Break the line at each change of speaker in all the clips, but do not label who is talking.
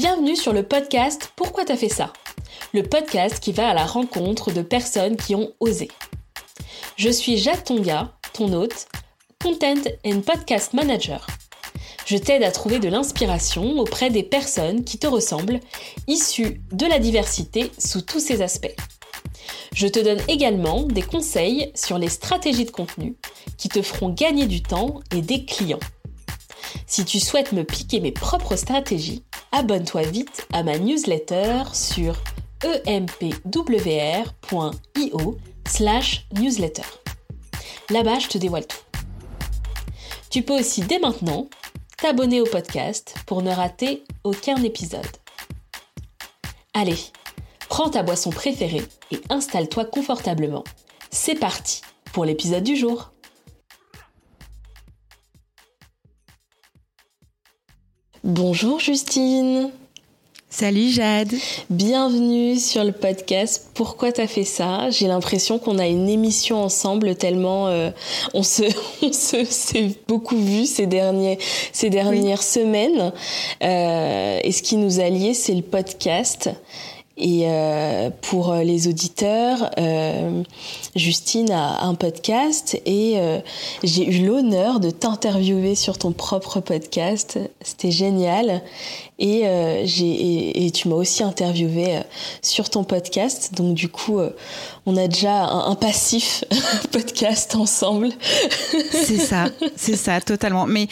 Bienvenue sur le podcast Pourquoi t'as fait ça? Le podcast qui va à la rencontre de personnes qui ont osé. Je suis Jade Tonga, ton hôte, Content and Podcast Manager. Je t'aide à trouver de l'inspiration auprès des personnes qui te ressemblent, issues de la diversité sous tous ses aspects. Je te donne également des conseils sur les stratégies de contenu qui te feront gagner du temps et des clients. Si tu souhaites me piquer mes propres stratégies, abonne-toi vite à ma newsletter sur empwr.io slash newsletter. Là-bas, te dévoile tout. Tu peux aussi dès maintenant t'abonner au podcast pour ne rater aucun épisode. Allez, prends ta boisson préférée et installe-toi confortablement. C'est parti pour l'épisode du jour. Bonjour Justine.
Salut Jade.
Bienvenue sur le podcast Pourquoi t'as fait ça? J'ai l'impression qu'on a une émission ensemble tellement euh, on se on se s'est beaucoup vu ces derniers ces dernières semaines. Euh, et ce qui nous a liés, c'est le podcast. Et euh, pour les auditeurs, euh, Justine a un podcast et euh, j'ai eu l'honneur de t'interviewer sur ton propre podcast. C'était génial. Et, euh, tu m'as aussi interviewé euh, sur ton podcast. Donc du coup, euh, on a déjà un, un passif podcast ensemble.
C'est ça, c'est ça, totalement. Mais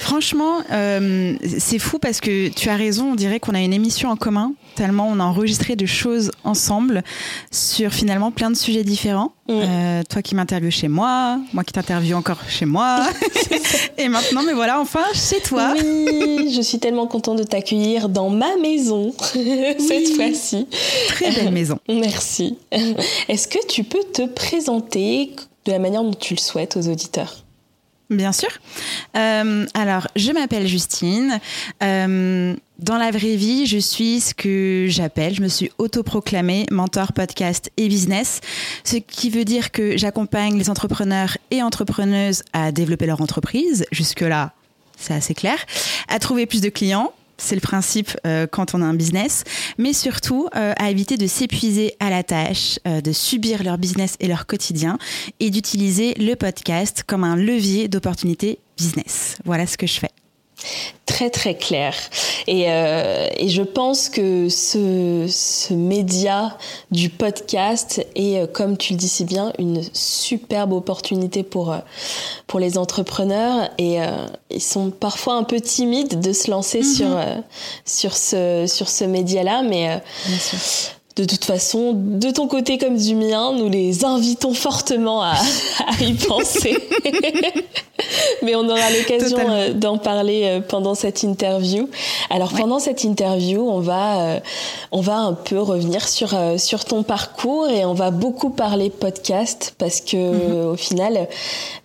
franchement, euh, c'est fou parce que tu as raison, on dirait qu'on a une émission en commun, tellement on a enregistré de choses ensemble sur finalement plein de sujets différents.
Mm.
Euh, toi qui m'interviews chez moi, moi qui t'interviewe encore chez moi. Et maintenant, mais voilà, enfin chez toi.
Oui, je suis tellement contente de t'accueillir dans ma maison cette fois-ci.
Très belle maison.
Merci. Est-ce que tu peux te présenter de la manière dont tu le souhaites aux auditeurs?
Bien sûr. Euh, alors, je m'appelle Justine. Euh, dans la vraie vie, je suis ce que j'appelle, je me suis autoproclamée mentor podcast et business, ce qui veut dire que j'accompagne les entrepreneurs et entrepreneuses à développer leur entreprise. Jusque-là, c'est assez clair. À trouver plus de clients, c'est le principe euh, quand on a un business, mais surtout euh, à éviter de s'épuiser à la tâche, euh, de subir leur business et leur quotidien, et d'utiliser le podcast comme un levier d'opportunité business. Voilà ce que je fais.
Très très clair. Et, euh, et je pense que ce, ce média du podcast est, euh, comme tu le dis si bien, une superbe opportunité pour, euh, pour les entrepreneurs. Et euh, ils sont parfois un peu timides de se lancer
Mhm.
sur, euh, sur ce, sur ce média-là. Mais
Bien sûr.
De toute façon, de ton côté comme du mien, nous les invitons fortement à, à y penser. Mais on aura l'occasion euh, d'en parler euh, pendant cette interview. Alors
Ouais.
pendant cette interview, on va euh, on va un peu revenir sur sur ton parcours et on va beaucoup parler podcast parce que
Mhm.
au final,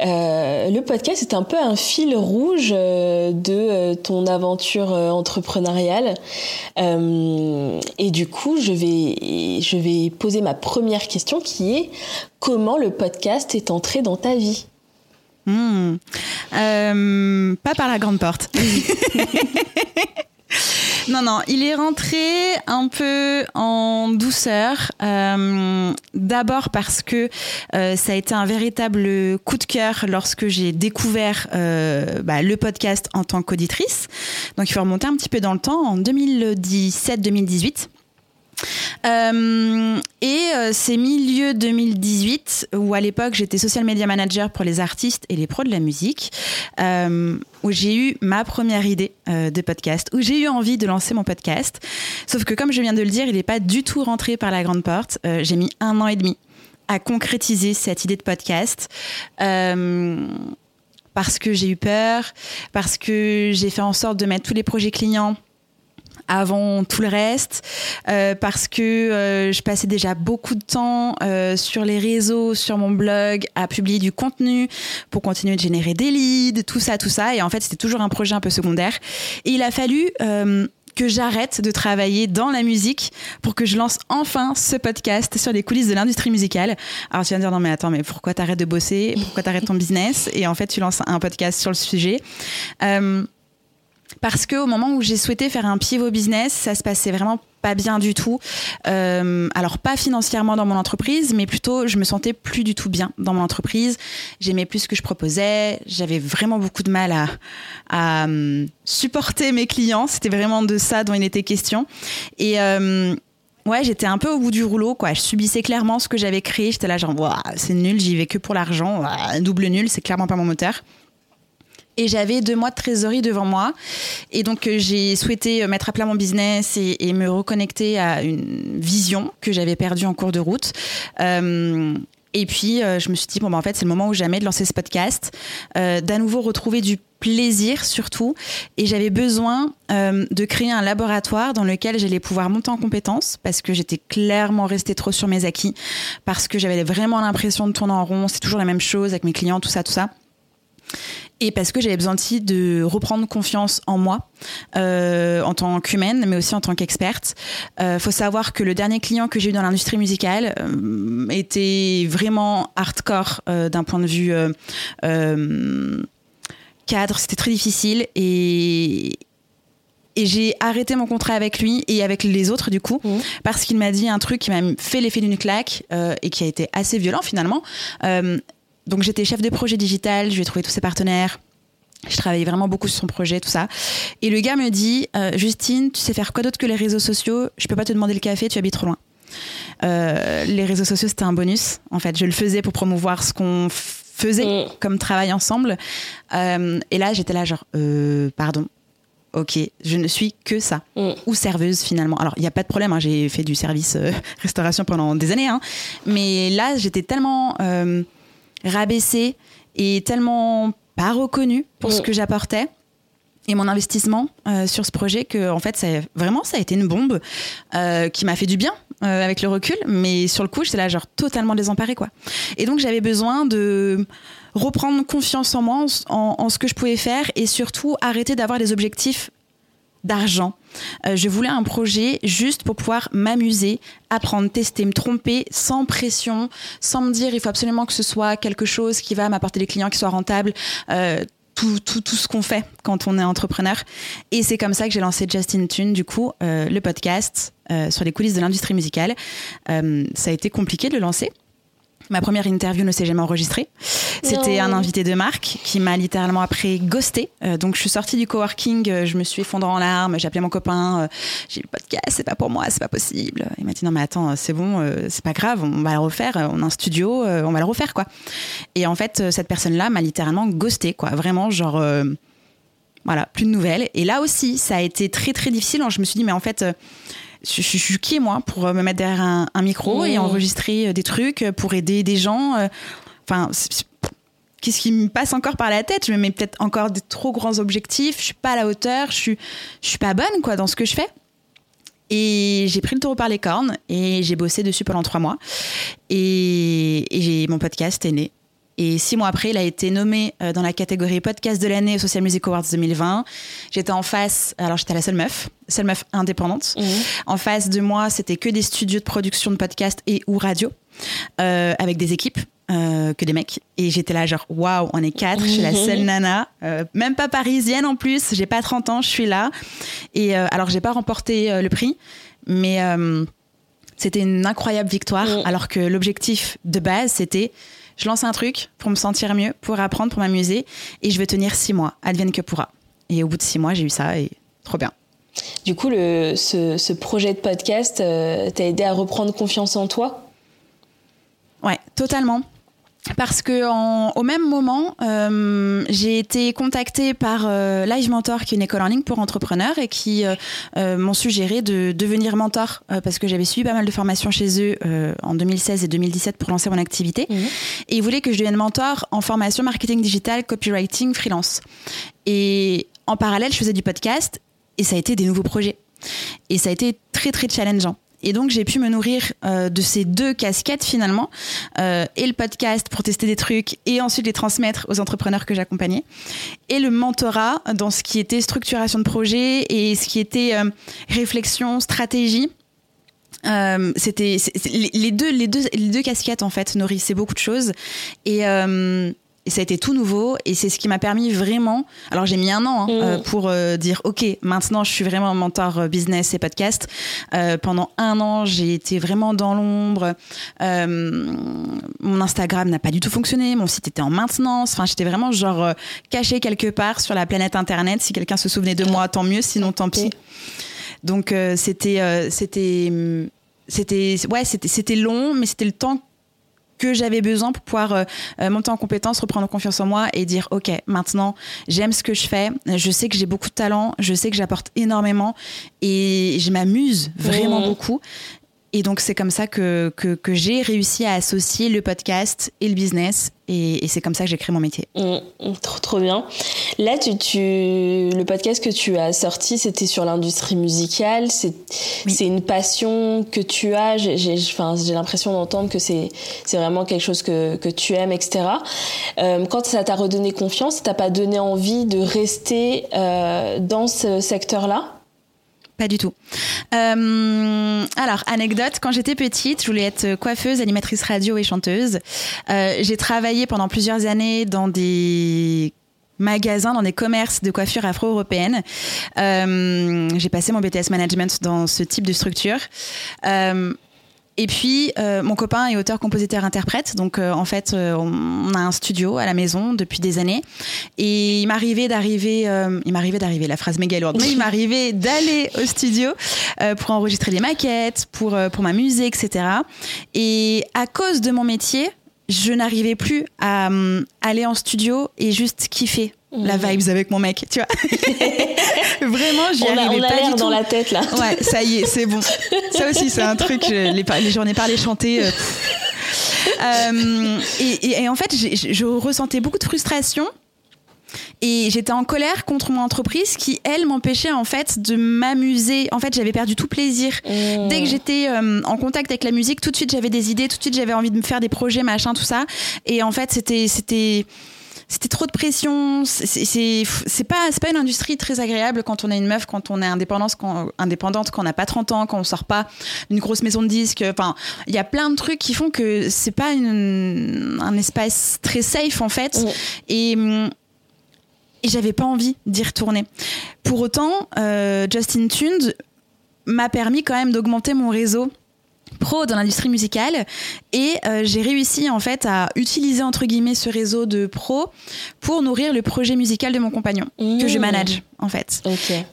euh, le podcast est un peu un fil rouge de ton aventure entrepreneuriale. Euh, et du coup, je vais je vais poser ma première question qui est comment le podcast est entré dans ta vie?
Hmm. Euh, pas par la grande porte. non, non, il est rentré un peu en douceur. Euh, D'abord parce que euh, ça a été un véritable coup de cœur lorsque j'ai découvert euh, bah, le podcast en tant qu'auditrice. Donc il faut remonter un petit peu dans le temps, en 2017-2018. Euh, et euh, c'est milieu 2018 où à l'époque j'étais social media manager pour les artistes et les pros de la musique euh, où j'ai eu ma première idée de podcast où j'ai eu envie de lancer mon podcast. Sauf que comme je viens de le dire il n'est pas du tout rentré par la grande porte. J'ai mis un an et demi à concrétiser cette idée de podcast parce que j'ai eu peur parce que j'ai fait en sorte de mettre tous les projets clients avant tout le reste, euh, parce que euh, je passais déjà beaucoup de temps euh, sur les réseaux, sur mon blog, à publier du contenu pour continuer de générer des leads, tout ça, tout ça. Et en fait, c'était toujours un projet un peu secondaire. Et il a fallu euh, que j'arrête de travailler dans la musique pour que je lance enfin ce podcast sur les coulisses de l'industrie musicale. Alors tu vas me dire non mais attends mais pourquoi t'arrêtes de bosser? Pourquoi t'arrêtes ton business? Et en fait tu lances un podcast sur le sujet. Euh, parce que au moment où j'ai souhaité faire un pivot business, ça se passait vraiment pas bien du tout. Euh, alors pas financièrement dans mon entreprise, mais plutôt je me sentais plus du tout bien dans mon entreprise. J'aimais plus ce que je proposais. J'avais vraiment beaucoup de mal à, hum, supporter mes clients. C'était vraiment de ça dont il était question. Et euh, ouais, j'étais un peu au bout du rouleau. Je subissais clairement ce que j'avais créé. J'étais là, genre, c'est nul, j'y vais que pour l'argent. double nul, c'est clairement pas mon moteur. Et j'avais deux mois de trésorerie devant moi. Et donc, euh, j'ai souhaité euh, mettre à plat mon business et, me reconnecter à une vision que j'avais perdue en cours de route. Euh, et puis, je me suis dit, bon, bah, en fait, c'est le moment où jamais de lancer ce podcast, euh, d'à nouveau retrouver du plaisir surtout. Et j'avais besoin de créer un laboratoire dans lequel j'allais pouvoir monter en compétences parce que j'étais clairement restée trop sur mes acquis, parce que j'avais vraiment l'impression de tourner en rond, c'est toujours la même chose avec mes clients, tout ça, tout ça et parce que j'avais besoin aussi de reprendre confiance en moi euh, en tant qu'humaine, mais aussi en tant qu'experte. Il euh, faut savoir que le dernier client que j'ai eu dans l'industrie musicale euh, était vraiment hardcore d'un point de vue cadre. C'était très difficile et, et j'ai arrêté mon contrat avec lui et avec les autres du coup mmh. parce qu'il m'a dit un truc qui m'a fait l'effet d'une claque et qui a été assez violent finalement donc j'étais chef de projet digital, je lui ai trouvé tous ses partenaires. Je travaillais vraiment beaucoup sur son projet, tout ça. Et le gars me dit euh, Justine, tu sais faire quoi d'autre que les réseaux sociaux? Je peux pas te demander le café, tu habites trop loin. Euh, les réseaux sociaux, c'était un bonus. En fait, je le faisais pour promouvoir ce qu'on faisait mm. comme travail ensemble. Euh, et là, j'étais là, genre, pardon, ok, je ne suis que ça. Mm. Ou serveuse finalement. Alors, il n'y a pas de problème, hein, j'ai fait du service restauration pendant des années. Hein. mais là, j'étais tellement rabaissé et tellement pas reconnu pour ce mm. que j'apportais et mon investissement euh, sur ce projet que en fait ça vraiment ça a été une bombe euh, qui m'a fait du bien euh, avec le recul mais sur le coup j'étais là genre totalement désemparée quoi et donc j'avais besoin de reprendre confiance en moi en, ce que je pouvais faire et surtout arrêter d'avoir des objectifs d'argent. Euh, je voulais un projet juste pour pouvoir m'amuser, apprendre, tester, me tromper sans pression, sans me dire il faut absolument que ce soit quelque chose qui va m'apporter des clients qui soient rentables. Euh, tout, tout, tout, ce qu'on fait quand on est entrepreneur. Et c'est comme ça que j'ai lancé Justin Tune, du coup, euh, le podcast sur les coulisses de l'industrie musicale. ça a été compliqué de le lancer Ma première interview ne s'est jamais enregistrée. C'était un invité de marque qui m'a littéralement après ghosté. Euh, donc je suis sortie du coworking, euh, je me suis effondrée en larmes, j'ai appelé mon copain, euh, j'ai dit le podcast, c'est pas pour moi, c'est pas possible. Il m'a dit non mais attends, c'est bon, c'est pas grave, on va le refaire, on a un studio, on va le refaire quoi. Et en fait, cette personne-là m'a littéralement ghosté quoi, vraiment genre voilà, plus de nouvelles. Et là aussi, ça a été très très difficile. Je me suis dit mais en fait je, suis qui moi pour me mettre derrière un, micro et mmh. enregistrer euh, des trucs pour aider des gens. Euh, enfin, qu'est-ce qui me passe encore par la tête? Je me mets peut-être encore des trop grands objectifs. Je suis pas à la hauteur. Je suis, je suis pas bonne quoi dans ce que je fais. Et j'ai pris le taureau par les cornes et j'ai bossé dessus pendant trois mois. Et, et mon podcast est né. Et six mois après, il a été nommé euh, dans la catégorie podcast de l'année au Social Music Awards 2020. J'étais en face, alors j'étais la seule meuf, seule meuf indépendante. Mmh. En face de moi, c'était que des studios de production de podcast et ou radio, euh, avec des équipes. Euh, que des mecs et j'étais là genre waouh on est quatre je suis la seule nana même pas parisienne en plus j'ai pas 30 ans je suis là et alors j'ai pas remporté le prix mais c'était une incroyable victoire mmh. alors que l'objectif de base c'était je lance un truc pour me sentir mieux, pour apprendre, pour m'amuser, et je vais tenir six mois, advienne que pourra. Et au bout de six mois, j'ai eu ça, et trop bien.
Du coup, le, ce, projet de podcast euh, t'a aidé à reprendre confiance en toi?
Ouais, totalement parce que au même moment, euh, j'ai été contactée par euh, Live Mentor, qui est une école en ligne pour entrepreneurs, et qui euh, m'ont suggéré de devenir mentor parce que j'avais suivi pas mal de formations chez eux en 2016 et 2017 pour lancer mon activité. Mhm. Et ils voulaient que je devienne mentor en formation marketing digital, copywriting, freelance. Et en parallèle, je faisais du podcast et ça a été des nouveaux projets. Et ça a été très très challengeant. Et donc j'ai pu me nourrir euh, de ces deux casquettes finalement, euh, et le podcast pour tester des trucs et ensuite les transmettre aux entrepreneurs que j'accompagnais, et le mentorat dans ce qui était structuration de projet et ce qui était euh, réflexion, stratégie. c'était les deux, les, deux, les deux casquettes en fait nourrissaient beaucoup de choses et et ça a été tout nouveau et c'est ce qui m'a permis vraiment. Alors j'ai mis un an hein,
Mm.
euh, pour euh, dire ok, maintenant je suis vraiment mentor euh, business et podcast. Pendant un an, j'ai été vraiment dans l'ombre. Mon Instagram n'a pas du tout fonctionné, mon site était en maintenance. Enfin, j'étais vraiment genre cachée quelque part sur la planète internet. Si quelqu'un se souvenait de moi, tant mieux. Sinon, tant pis. Donc euh, c'était euh, c'était c'était ouais c'était c'était long, mais c'était le temps que j'avais besoin pour pouvoir euh, euh, monter en compétence, reprendre confiance en moi et dire ok maintenant j'aime ce que je fais, je sais que j'ai beaucoup de talent, je sais que j'apporte énormément et je m'amuse vraiment
Mhm.
beaucoup. Et donc c'est comme ça que, que, que j'ai réussi à associer le podcast et le business et, et c'est comme ça que j'ai créé mon métier.
Mm, mm, trop trop bien. Là, tu, tu, le podcast que tu as sorti, c'était sur l'industrie musicale. C'est
Oui.
une passion que tu as. J'ai enfin, l'impression d'entendre que c'est c'est vraiment quelque chose que, que tu aimes, etc. Euh, quand ça t'a redonné confiance, ça t'a pas donné envie de rester euh, dans ce secteur-là?
Pas du tout. Euh, alors, anecdote, quand j'étais petite, je voulais être coiffeuse, animatrice radio et chanteuse. Euh, j'ai travaillé pendant plusieurs années dans des magasins, dans des commerces de coiffure afro-européenne. Euh, j'ai passé mon BTS Management dans ce type de structure. Et puis, euh, mon copain est auteur, compositeur, interprète. Donc, euh, en fait, euh, on a un studio à la maison depuis des années. Et il m'arrivait d'arriver, euh, il m'arrivait d'arriver, la phrase méga lourde, mais il m'arrivait d'aller au studio euh, pour enregistrer des maquettes, pour, euh, pour m'amuser, etc. Et à cause de mon métier, je n'arrivais plus à euh, aller en studio et juste kiffer la vibes avec mon mec, tu vois. Vraiment, j'y
On a,
arrivais
a
pas du tout.
dans la tête là.
Ouais, ça y est, c'est bon. Ça aussi, c'est un truc, je- les, par- les journées parlées chantées. euh. Euh, et, et- et en fait, je ressentais beaucoup de frustration. Et j'étais en colère contre mon entreprise qui, elle, m'empêchait en fait de m'amuser. En fait, j'avais perdu tout plaisir.
Mm.
Dès que j'étais euh, en contact avec la musique, tout de suite j'avais des idées, tout de suite j'avais envie de me faire des projets, machin, tout ça. Et en fait, c'était c'était c'était trop de pression. C'est pas pas une industrie très agréable quand on est une meuf, quand on est indépendante, quand indépendante, quand on n'a pas 30 ans, quand on sort pas d'une grosse maison de disques. Enfin, il y a plein de trucs qui font que c'est pas une, un espace très safe en fait.
Mm.
Et hum, et j'avais pas envie d'y retourner. Pour autant, euh, Justin Tunes m'a permis quand même d'augmenter mon réseau pro dans l'industrie musicale et euh, j'ai réussi en fait à utiliser entre guillemets ce réseau de pro pour nourrir le projet musical de mon compagnon que je
Mm.
manage en fait.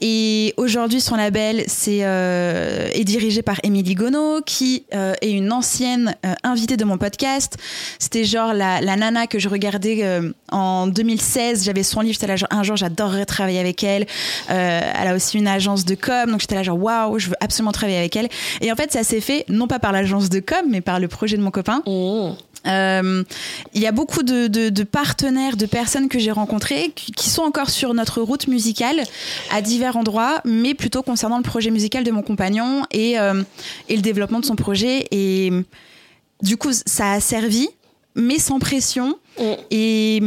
Et aujourd'hui, son label c'est, euh, est dirigé par Émilie Gonod, qui euh, est une ancienne euh, invitée de mon podcast. C'était genre la, la nana que je regardais en 2016. J'avais son livre, j'étais là genre, un jour, j'adorerais travailler avec elle. Elle a aussi une agence de com, donc j'étais là genre, waouh, je veux absolument travailler avec elle. Et en fait, ça s'est fait non pas par l'agence de com, mais par le projet de mon copain. Euh, il y a beaucoup de, de- de partenaires, de personnes que j'ai rencontrées qui, sont encore sur notre route musicale à divers endroits, mais plutôt concernant le projet musical de mon compagnon et, euh, et le développement de son projet. Et du coup, ça a servi, mais sans pression.
Mm.
Et,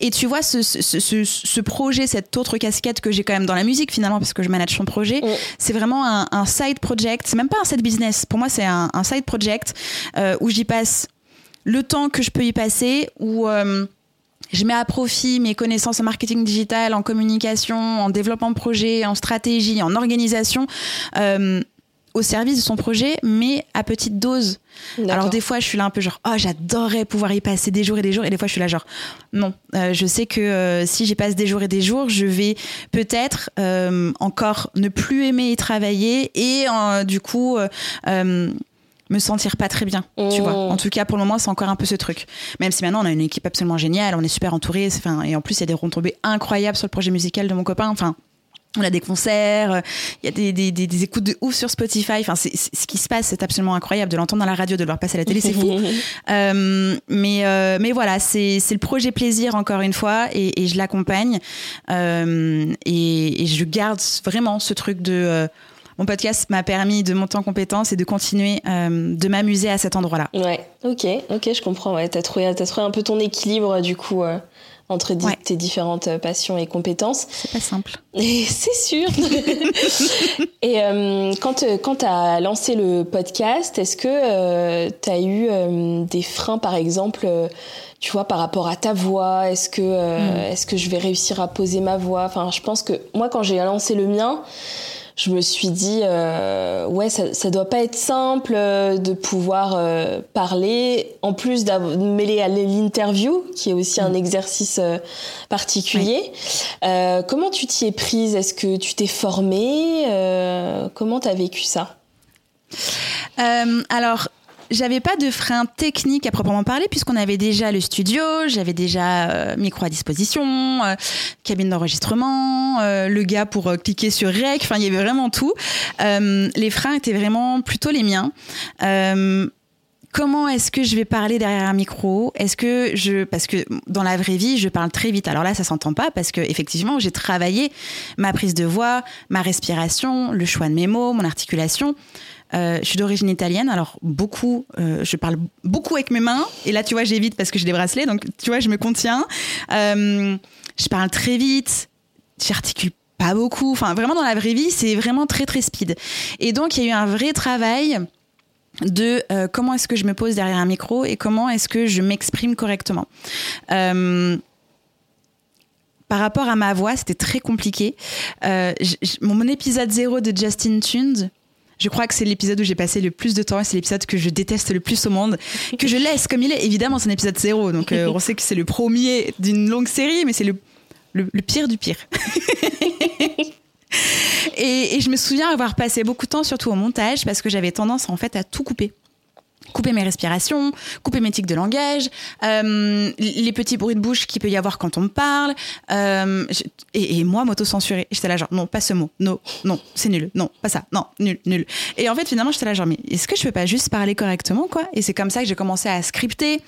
et tu vois, ce, ce, ce- ce projet, cette autre casquette que j'ai quand même dans la musique finalement, parce que je manage son projet,
Mm.
c'est vraiment un, un side project. C'est même pas un side business. Pour moi, c'est un, un side project euh, où j'y passe le temps que je peux y passer, où euh, je mets à profit mes connaissances en marketing digital, en communication, en développement de projet, en stratégie, en organisation. euh, au service de son projet, mais à petite dose. Alors des fois, je suis là un peu genre, oh, j'adorerais pouvoir y passer des jours et des jours, et des fois, je suis là genre, non, Euh, je sais que euh, si j'y passe des jours et des jours, je vais peut-être euh, encore ne plus aimer y travailler et du coup. Me sentir pas très bien, tu
Mmh.
vois. En tout cas, pour le moment, c'est encore un peu ce truc. Même si maintenant, on a une équipe absolument géniale, on est super entouré, enfin, et en plus, il y a des retombées incroyables sur le projet musical de mon copain. Enfin, on a des concerts, euh, il y a des, des, des, des écoutes de ouf sur Spotify. Enfin, c'est, c'est- ce qui se passe, c'est absolument incroyable de l'entendre dans la radio, de le voir passer à la télé, c'est fou. Euh, mais, euh, mais voilà, c'est, c'est le projet plaisir encore une fois, et, et je l'accompagne. Euh, et, et je garde vraiment ce truc de. Mon podcast m'a permis de monter en compétence et de continuer euh, de m'amuser à cet endroit-là.
Ouais, ok, ok, je comprends. Ouais, t'as trouvé, t'as trouvé un peu ton équilibre du coup euh, entre tes différentes euh, passions et compétences.
C'est pas simple.
Et c'est sûr. et quand, quand tu as lancé le podcast, est-ce que tu as eu des freins, par exemple, tu vois, par rapport à ta voix? Est-ce que, mm. est-ce que je vais réussir à poser ma voix? Enfin, je pense que moi, quand j'ai lancé le mien, je me suis dit euh, ouais ça, ça doit pas être simple euh, de pouvoir euh, parler en plus de mêler à l'interview qui est aussi un mm. exercice particulier. Comment tu t'y es prise? Est-ce que tu t'es formée? Comment tu as vécu ça?
Alors j'avais pas de frein technique à proprement parler puisqu'on avait déjà le studio, j'avais déjà euh, micro à disposition, euh, cabine d'enregistrement, euh, le gars pour cliquer sur rec, enfin il y avait vraiment tout. les freins étaient vraiment plutôt les miens comment est-ce que je vais parler derrière un micro? Est-ce que je parce que dans la vraie vie, je parle très vite. Alors là, ça s'entend pas parce que effectivement, j'ai travaillé ma prise de voix, ma respiration, le choix de mes mots, mon articulation. Euh, je suis d'origine italienne, alors beaucoup, euh, je parle beaucoup avec mes mains. Et là, tu vois, j'évite parce que j'ai des bracelets, donc tu vois, je me contiens. Euh, je parle très vite, j'articule pas beaucoup. Enfin, vraiment dans la vraie vie, c'est vraiment très très speed. Et donc, il y a eu un vrai travail de comment est-ce que je me pose derrière un micro et comment est-ce que je m'exprime correctement. par rapport à ma voix, c'était très compliqué. mon épisode zéro de Justin Tunes, je crois que c'est l'épisode où j'ai passé le plus de temps et c'est l'épisode que je déteste le plus au monde, que je laisse comme il est. Évidemment, c'est un épisode zéro, donc euh, on sait que c'est le premier d'une longue série, mais c'est le, le, pire du pire. et, et, je me souviens avoir passé beaucoup de temps, surtout au montage, parce que j'avais tendance en fait à tout couper couper mes respirations, couper mes tics de langage, euh, les petits bruits de bouche qu'il peut y avoir quand on me parle, euh, et, moi m'auto-censurer. J'étais là genre non, pas ce mot, non, non, c'est nul, non, pas ça, non, nul, nul. Et en fait finalement j'étais là genre mais est-ce que je peux pas juste parler correctement quoi? Et c'est comme ça que j'ai commencé à scripter,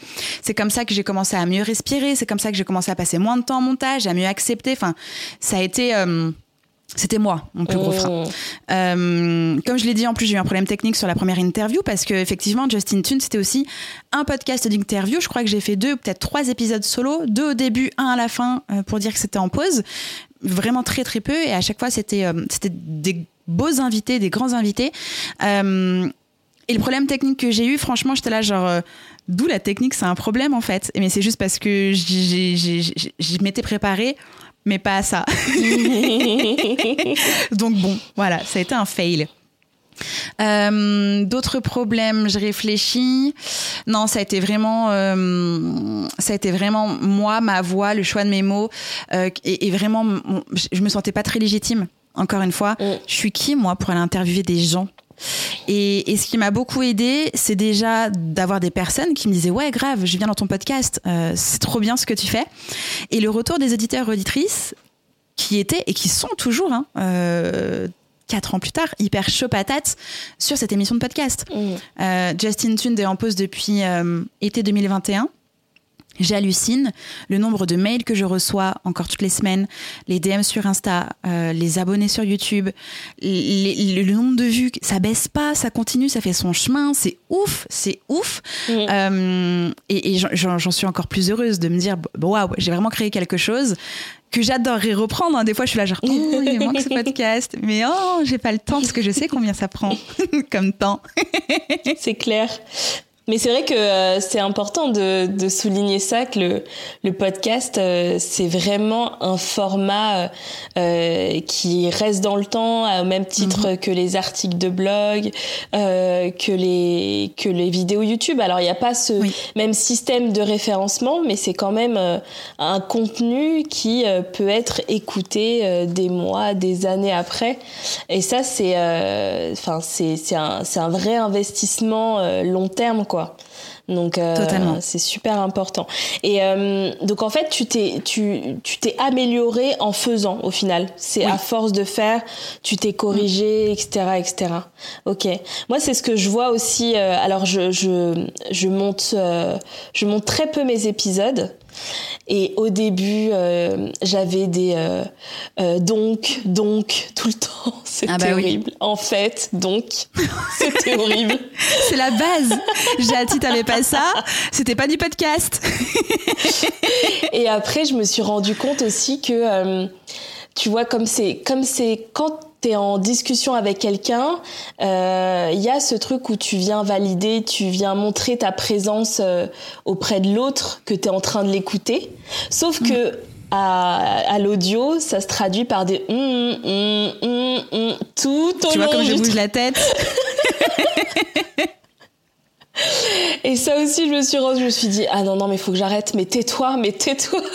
c'est comme ça que j'ai commencé à mieux respirer, c'est comme ça que j'ai commencé à passer moins de temps en montage, à mieux accepter. Enfin, ça a été euh, c'était moi, mon plus gros frein. Oh. Euh, comme je l'ai dit, en plus, j'ai eu un problème technique sur la première interview parce que effectivement, Justin Tune, c'était aussi un podcast d'interview. Je crois que j'ai fait deux, peut-être trois épisodes solo, deux au début, un à la fin, euh, pour dire que c'était en pause. Vraiment très très peu, et à chaque fois, c'était euh, c'était des beaux invités, des grands invités. et le problème technique que j'ai eu, franchement, j'étais là genre. D'où la technique, c'est un problème en fait. Mais c'est juste parce que je m'étais préparée mais pas à ça. Donc bon, voilà, ça a été un fail. Euh, d'autres problèmes, je réfléchis. Non, ça a été vraiment, euh, ça a été vraiment moi, ma voix, le choix de mes mots, euh, et, vraiment, je me sentais pas très légitime. Encore une fois, mm. je suis qui moi pour aller interviewer des gens? Et, ce qui m'a beaucoup aidé, c'est déjà d'avoir des personnes qui me disaient ouais grave, je viens dans ton podcast, euh, c'est trop bien ce que tu fais. Et le retour des éditeurs auditrices qui étaient et qui sont toujours hein, euh, quatre ans plus tard, hyper chaud patate sur cette émission de podcast. Mmh. Euh, Justin Tune est en pause depuis été 2021. J'hallucine le nombre de mails que je reçois encore toutes les semaines, les DM sur Insta, euh, les abonnés sur YouTube, le nombre de vues, ça baisse pas, ça continue, ça fait son chemin, c'est ouf, c'est ouf. Euh, et, j'en suis encore plus heureuse de me dire, waouh, j'ai vraiment créé quelque chose que j'adorerais reprendre. Hein. Des fois, je suis là genre, oh, il manque ce podcast, mais oh, j'ai pas le temps parce que je sais combien ça prend comme temps.
c'est clair. Mais c'est vrai que euh, c'est important de, de, souligner ça, que le, le podcast, euh, c'est vraiment un format euh, qui reste dans le temps, au même titre mhm. que les articles de blog, que, les, que les vidéos YouTube. Alors, il n'y a pas ce même système de référencement, mais c'est quand même un contenu qui peut être écouté des mois, des années après. Et ça, c'est enfin c'est un, un vrai investissement long terme, donc euh, c'est super important. Et euh, donc en fait, tu t'es tu tu t'es amélioré en faisant au final. C'est à force de faire, tu t'es corrigé, etc., etc. Ok. Moi, c'est ce que je vois aussi. Euh, alors je je je monte je monte très peu mes épisodes. Et au début, euh, j'avais des euh, euh, donc, donc tout le temps. C'était ah bah horrible. En fait, donc, c'était horrible.
C'est la base. J'ai t'avais pas ça, c'était pas du podcast.
Et après, je me suis rendu compte aussi que, tu vois, comme c'est, comme c'est quand en discussion avec quelqu'un, il euh, y a ce truc où tu viens valider, tu viens montrer ta présence euh, auprès de l'autre, que tu es en train de l'écouter. Sauf mm. que à, l'audio, ça se traduit par des hum, hum, tout au
Tu vois comme je bouge la tête?
Et ça aussi, je me suis je me suis dit, ah non, non, mais faut que j'arrête, mais tais-toi, mais tais-toi.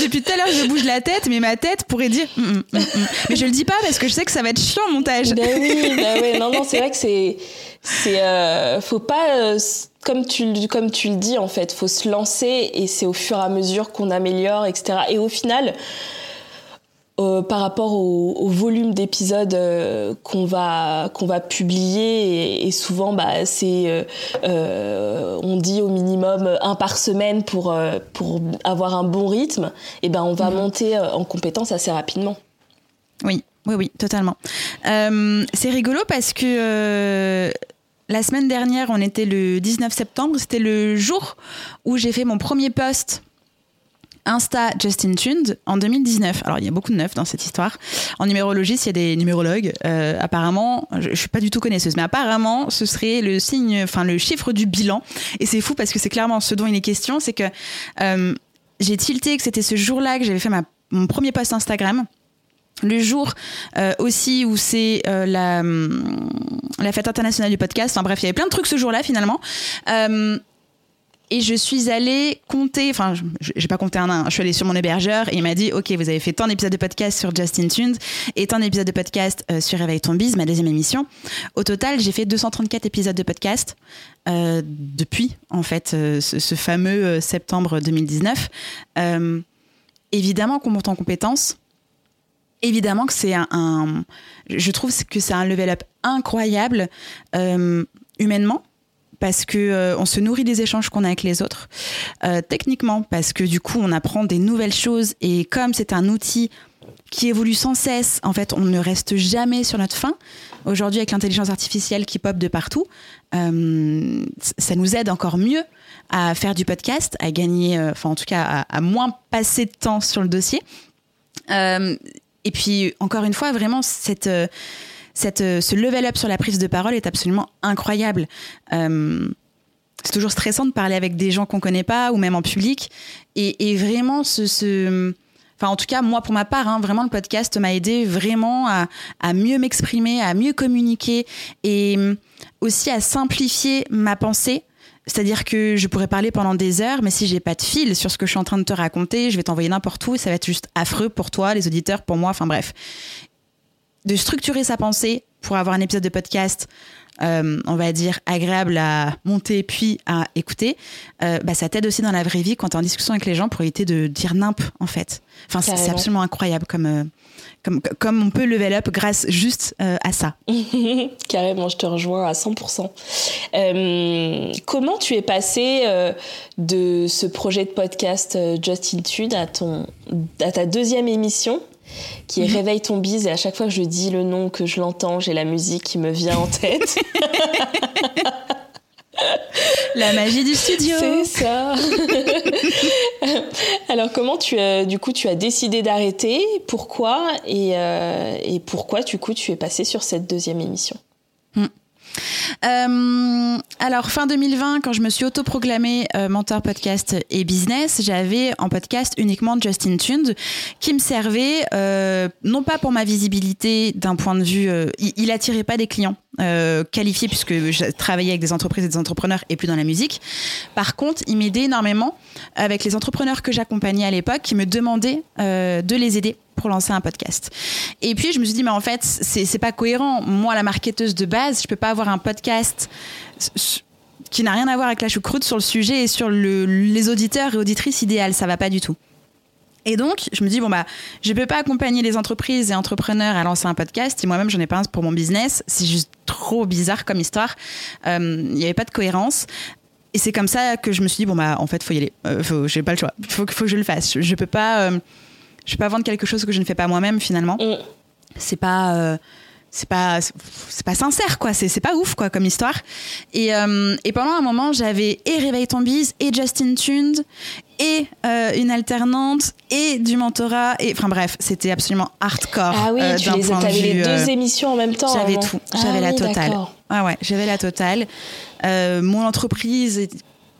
depuis tout à l'heure, je bouge la tête, mais ma tête pourrait dire. Mm, mm, mm, mais je le dis pas parce que je sais que ça va être chiant montage.
Ben oui, ben oui. Non, non, c'est vrai que c'est. c'est euh, faut pas. Euh, comme tu, comme tu le dis, en fait, faut se lancer et c'est au fur et à mesure qu'on améliore, etc. Et au final, euh, par rapport au, volume d'épisodes euh, qu'on va qu'on va publier et, souvent bah c'est euh, on dit au minimum un par semaine pour pour avoir un bon rythme et ben on va mhm. monter en compétence assez rapidement.
Oui, oui, oui, totalement. c'est rigolo parce que la semaine dernière, on était le 19 septembre, c'était le jour où j'ai fait mon premier post Insta Justin Tuned en 2019. Alors il y a beaucoup de neuf dans cette histoire. En numérologie, s'il y a des numérologues, euh, apparemment, je, ne suis pas du tout connaisseuse, mais apparemment, ce serait le signe, enfin le chiffre du bilan. Et c'est fou parce que c'est clairement ce dont il est question, c'est que euh, j'ai tilté que c'était ce jour-là que j'avais fait mon premier post Instagram. Le jour euh, aussi où c'est la, la fête internationale du podcast. Enfin bref, il y avait plein de trucs ce jour-là finalement. Et je suis allée compter, enfin, j'ai pas compté un an, je suis allée sur mon hébergeur et il m'a dit, OK, vous avez fait tant d'épisodes de podcast sur Justin Tunes et tant d'épisodes de podcast euh, sur Réveille ton ma deuxième émission. Au total, j'ai fait 234 épisodes de podcast euh, depuis, en fait, euh, ce, fameux septembre 2019. évidemment qu'on monte en compétences. Évidemment que c'est un, Je trouve que c'est un level up incroyable humainement parce que euh, on se nourrit des échanges qu'on a avec les autres. Euh, techniquement, parce que du coup, on apprend des nouvelles choses et comme c'est un outil qui évolue sans cesse, en fait, on ne reste jamais sur notre fin. Aujourd'hui, avec l'intelligence artificielle qui pop de partout, euh, ça nous aide encore mieux à faire du podcast, à gagner, enfin en tout cas, à, à, moins passer de temps sur le dossier. et puis, encore une fois, vraiment, cette euh, ce level up sur la prise de parole est absolument incroyable. Euh, c'est toujours stressant de parler avec des gens qu'on connaît pas ou même en public. Et, vraiment, ce, Enfin, en tout cas, moi, pour ma part, hein, vraiment, le podcast m'a aidé vraiment à, à mieux m'exprimer, à mieux communiquer et euh, aussi à simplifier ma pensée. C'est-à-dire que je pourrais parler pendant des heures, mais si j'ai pas de fil sur ce que je suis en train de te raconter, je vais t'envoyer n'importe où et ça va être juste affreux pour toi, les auditeurs, pour moi, enfin bref de structurer sa pensée pour avoir un épisode de podcast, euh, on va dire, agréable à monter puis à écouter, euh, bah, ça t'aide aussi dans la vraie vie quand tu es en discussion avec les gens pour éviter de dire nimp, en fait. Enfin, c'est absolument incroyable comme, euh, comme, comme on peut level up grâce juste à ça.
Carrément, je te rejoins à 100%. comment tu es passé de ce projet de podcast Just à, ton, à ta deuxième émission qui est mhm. Réveille ton bise. Et à chaque fois que je dis le nom, que je l'entends, j'ai la musique qui me vient en tête.
La magie du studio.
C'est ça. Alors comment tu as, du coup tu as décidé d'arrêter? Pourquoi? Et, euh, et pourquoi du coup tu es passé sur cette deuxième émission? Hmm.
Euh, alors, fin 2020, quand je me suis autoproclamée euh, mentor podcast et business, j'avais en podcast uniquement Justin Tunes qui me servait euh, non pas pour ma visibilité d'un point de vue, il, il, attirait pas des clients qualifiés puisque je travaillais avec des entreprises et des entrepreneurs et plus dans la musique. Par contre, il m'aidait énormément avec les entrepreneurs que j'accompagnais à l'époque qui me demandaient de les aider pour lancer un podcast. Et puis je me suis dit mais en fait c'est pas cohérent. Moi la marketeuse de base, je peux pas avoir un podcast qui n'a rien à voir avec la choucroute sur le sujet et sur le, les auditeurs et auditrices idéales, ça va pas du tout. Et donc, je me dis, bon, bah, je peux pas accompagner les entreprises et entrepreneurs à lancer un podcast. Et moi-même, j'en ai pas un pour mon business. C'est juste trop bizarre comme histoire. Euh, il n'y avait pas de cohérence. et c'est comme ça que je me suis dit bon bah en fait faut y aller euh, faut j'ai pas le choix faut faut que je le fasse je, peux pas euh, je peux pas vendre quelque chose que je ne fais pas moi-même finalement. Mm. c'est pas euh, c'est pas c'est pas sincère quoi. C'est pas ouf quoi comme histoire. Et, et pendant un moment j'avais et Réveille ton bise et Justin Tuned et une alternante et du mentorat et enfin bref c'était absolument hardcore
ah oui tu les avais les deux émissions en même temps
j'avais tout. J'avais ah la totale. ah ouais j'avais la totale. Euh, mon entreprise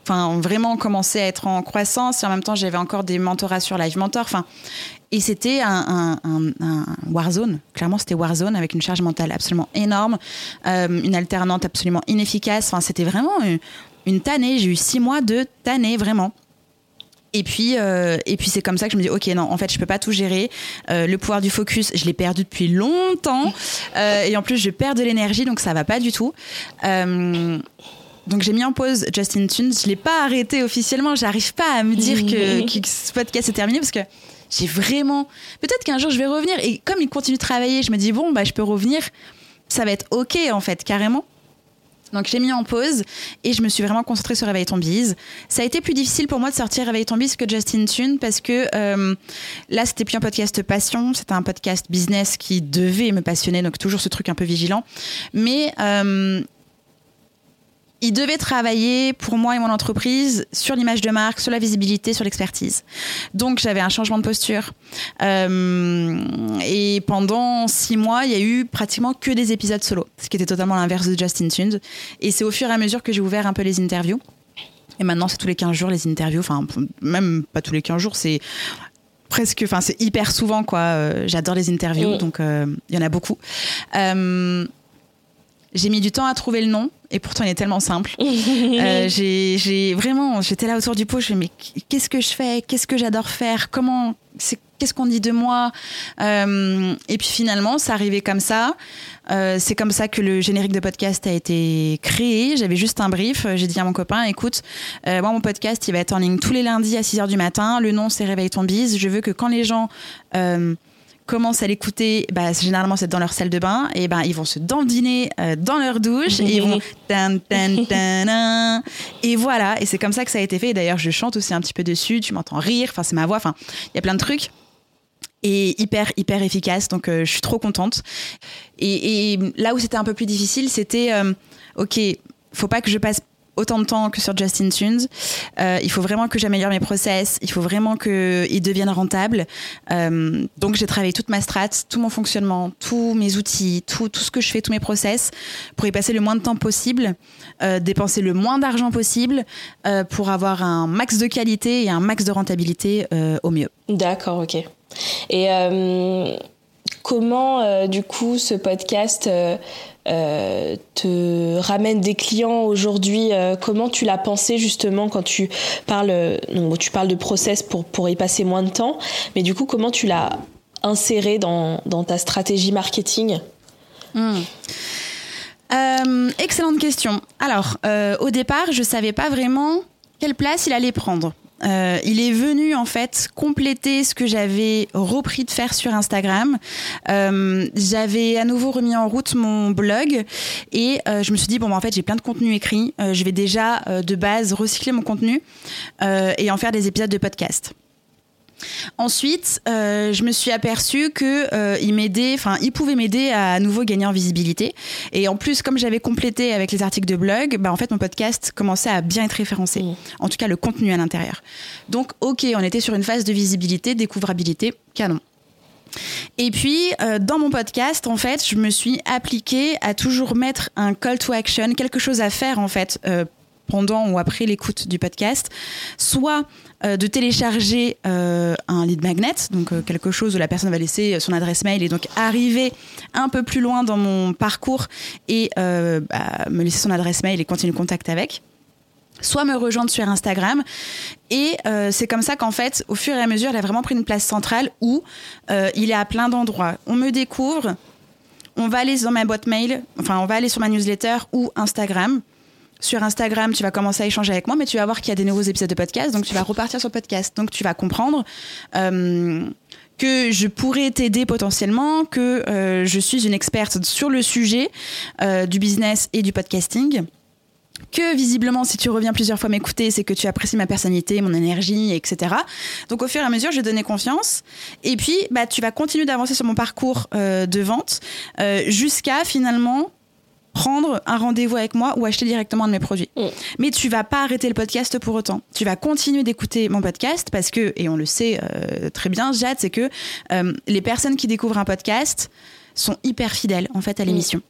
enfin vraiment commençait à être en croissance et en même temps j'avais encore des mentorats sur Live Mentor enfin et c'était un, Warzone clairement c'était Warzone avec une charge mentale absolument énorme euh, une alternante absolument inefficace enfin c'était vraiment une, tannée j'ai eu six mois de tannée vraiment et puis, euh, et puis c'est comme ça que je me dis, ok, non, en fait, je peux pas tout gérer. le pouvoir du focus, je l'ai perdu depuis longtemps. et en plus, je perds de l'énergie, donc ça va pas du tout. Donc j'ai mis en pause Justin Tunes. Je l'ai pas arrêté officiellement. J'arrive pas à me dire que, ce podcast est terminé parce que j'ai vraiment. Peut-être qu'un jour je vais revenir. Et comme il continue de travailler, je me dis bon bah je peux revenir. Ça va être ok en fait carrément. Donc j'ai mis en pause et je me suis vraiment concentrée sur Réveille ton bise. Ça a été plus difficile pour moi de sortir Réveille ton bise que Justin Tune parce que euh, là c'était plus un podcast passion, c'était un podcast business qui devait me passionner, donc toujours ce truc un peu vigilant. Mais euh, il devait travailler pour moi et mon entreprise sur l'image de marque, sur la visibilité, sur l'expertise. Donc j'avais un changement de posture. Euh, et pendant six mois, il y a eu pratiquement que des épisodes solo, ce qui était totalement l'inverse de Justin Tunes. Et c'est au fur et à mesure que j'ai ouvert un peu les interviews. Et maintenant, c'est tous les 15 jours les interviews. Enfin, même pas tous les 15 jours, c'est presque, enfin, c'est hyper souvent, quoi. Euh, j'adore les interviews, donc euh, il y en a beaucoup. j'ai mis du temps à trouver le nom et pourtant il est tellement simple. euh, j'ai vraiment, j'étais là autour du pot, je me mais qu'est-ce que je fais, qu'est-ce que j'adore faire, comment, qu'est-ce qu'on dit de moi, euh, et puis finalement ça arrivait comme ça. Euh, c'est comme ça que le générique de podcast a été créé. J'avais juste un brief. J'ai dit à mon copain, écoute, euh, moi mon podcast il va être en ligne tous les lundis à 6 h du matin. Le nom c'est Réveille ton bise. Je veux que quand les gens commencent à l'écouter, bah, généralement c'est dans leur salle de bain, et ben ils vont se dandiner euh, dans leur douche, et ils vont et voilà, et c'est comme ça que ça a été fait. D'ailleurs, je chante aussi un petit peu dessus, tu m'entends rire, enfin c'est ma voix, enfin il y a plein de trucs. Et hyper hyper efficace. Donc euh, je suis trop contente. Et, là où c'était un peu plus difficile c'était euh, ok faut pas que je passe autant de temps que sur Justin Tunes. Euh, il faut vraiment que j'améliore mes process. Il faut vraiment qu'ils deviennent rentables. Euh, donc j'ai travaillé toute ma strat, tout mon fonctionnement, tous mes outils, tout, ce que je fais, tous mes process, pour y passer le moins de temps possible, euh, dépenser le moins d'argent possible, pour avoir un max de qualité et un max de rentabilité au mieux.
D'accord, ok. Et comment, du coup, ce podcast euh, te ramène des clients aujourd'hui euh, Comment tu l'as pensé justement quand tu parles, donc, tu parles de process pour, pour y passer moins de temps, mais du coup, comment tu l'as inséré dans, ta stratégie marketing?
Hmm. euh, Excellente question. Alors, au départ, je savais pas vraiment quelle place il allait prendre. Euh, il est venu en fait compléter ce que j'avais repris de faire sur Instagram. Euh, j'avais à nouveau remis en route mon blog et euh, je me suis dit bon bah, en fait j'ai plein de contenu écrit. je vais déjà de base recycler mon contenu et en faire des épisodes de podcast. Ensuite, euh, je me suis aperçue que euh, il m'aidait, enfin, il pouvait m'aider à, à nouveau gagner en visibilité. Et en plus, comme j'avais complété avec les articles de blog, bah, en fait, mon podcast commençait à bien être référencé. Mmh. En tout cas, le contenu à l'intérieur. Donc, ok, on était sur une phase de visibilité, découvrabilité, canon. Et puis, euh, dans mon podcast, en fait, je me suis appliquée à toujours mettre un call to action, quelque chose à faire, en fait, pendant ou après l'écoute du podcast, soit euh, de télécharger euh, un lead magnet, donc euh, quelque chose où la personne va laisser son adresse mail et donc arriver un peu plus loin dans mon parcours et bah, me laisser son adresse mail et continuer le contact avec soit me rejoindre sur Instagram. Et c'est comme ça qu'en fait, au fur et à mesure, elle a vraiment pris une place centrale où il est à plein d'endroits. On me découvre, on va aller dans ma boîte mail, enfin on va aller sur ma newsletter ou Instagram sur Instagram, tu vas commencer à échanger avec moi, mais tu vas voir qu'il y a des nouveaux épisodes de podcast, donc tu vas repartir sur podcast. Donc tu vas comprendre euh, que je pourrais t'aider potentiellement, que euh, je suis une experte sur le sujet euh, du business et du podcasting que visiblement, si tu reviens plusieurs fois m'écouter, c'est que tu apprécies ma personnalité, mon énergie, etc. Donc au fur et à mesure, je vais donner confiance. Et puis, bah, tu vas continuer d'avancer sur mon parcours de vente jusqu'à finalement prendre un rendez-vous avec moi ou acheter directement un de mes produits. Mm. Mais tu vas pas arrêter le podcast pour autant. Tu vas continuer d'écouter mon podcast parce que, et on le sait euh, très bien, Jade, c'est que les personnes qui découvrent un podcast sont hyper fidèles en fait à mm. l'émission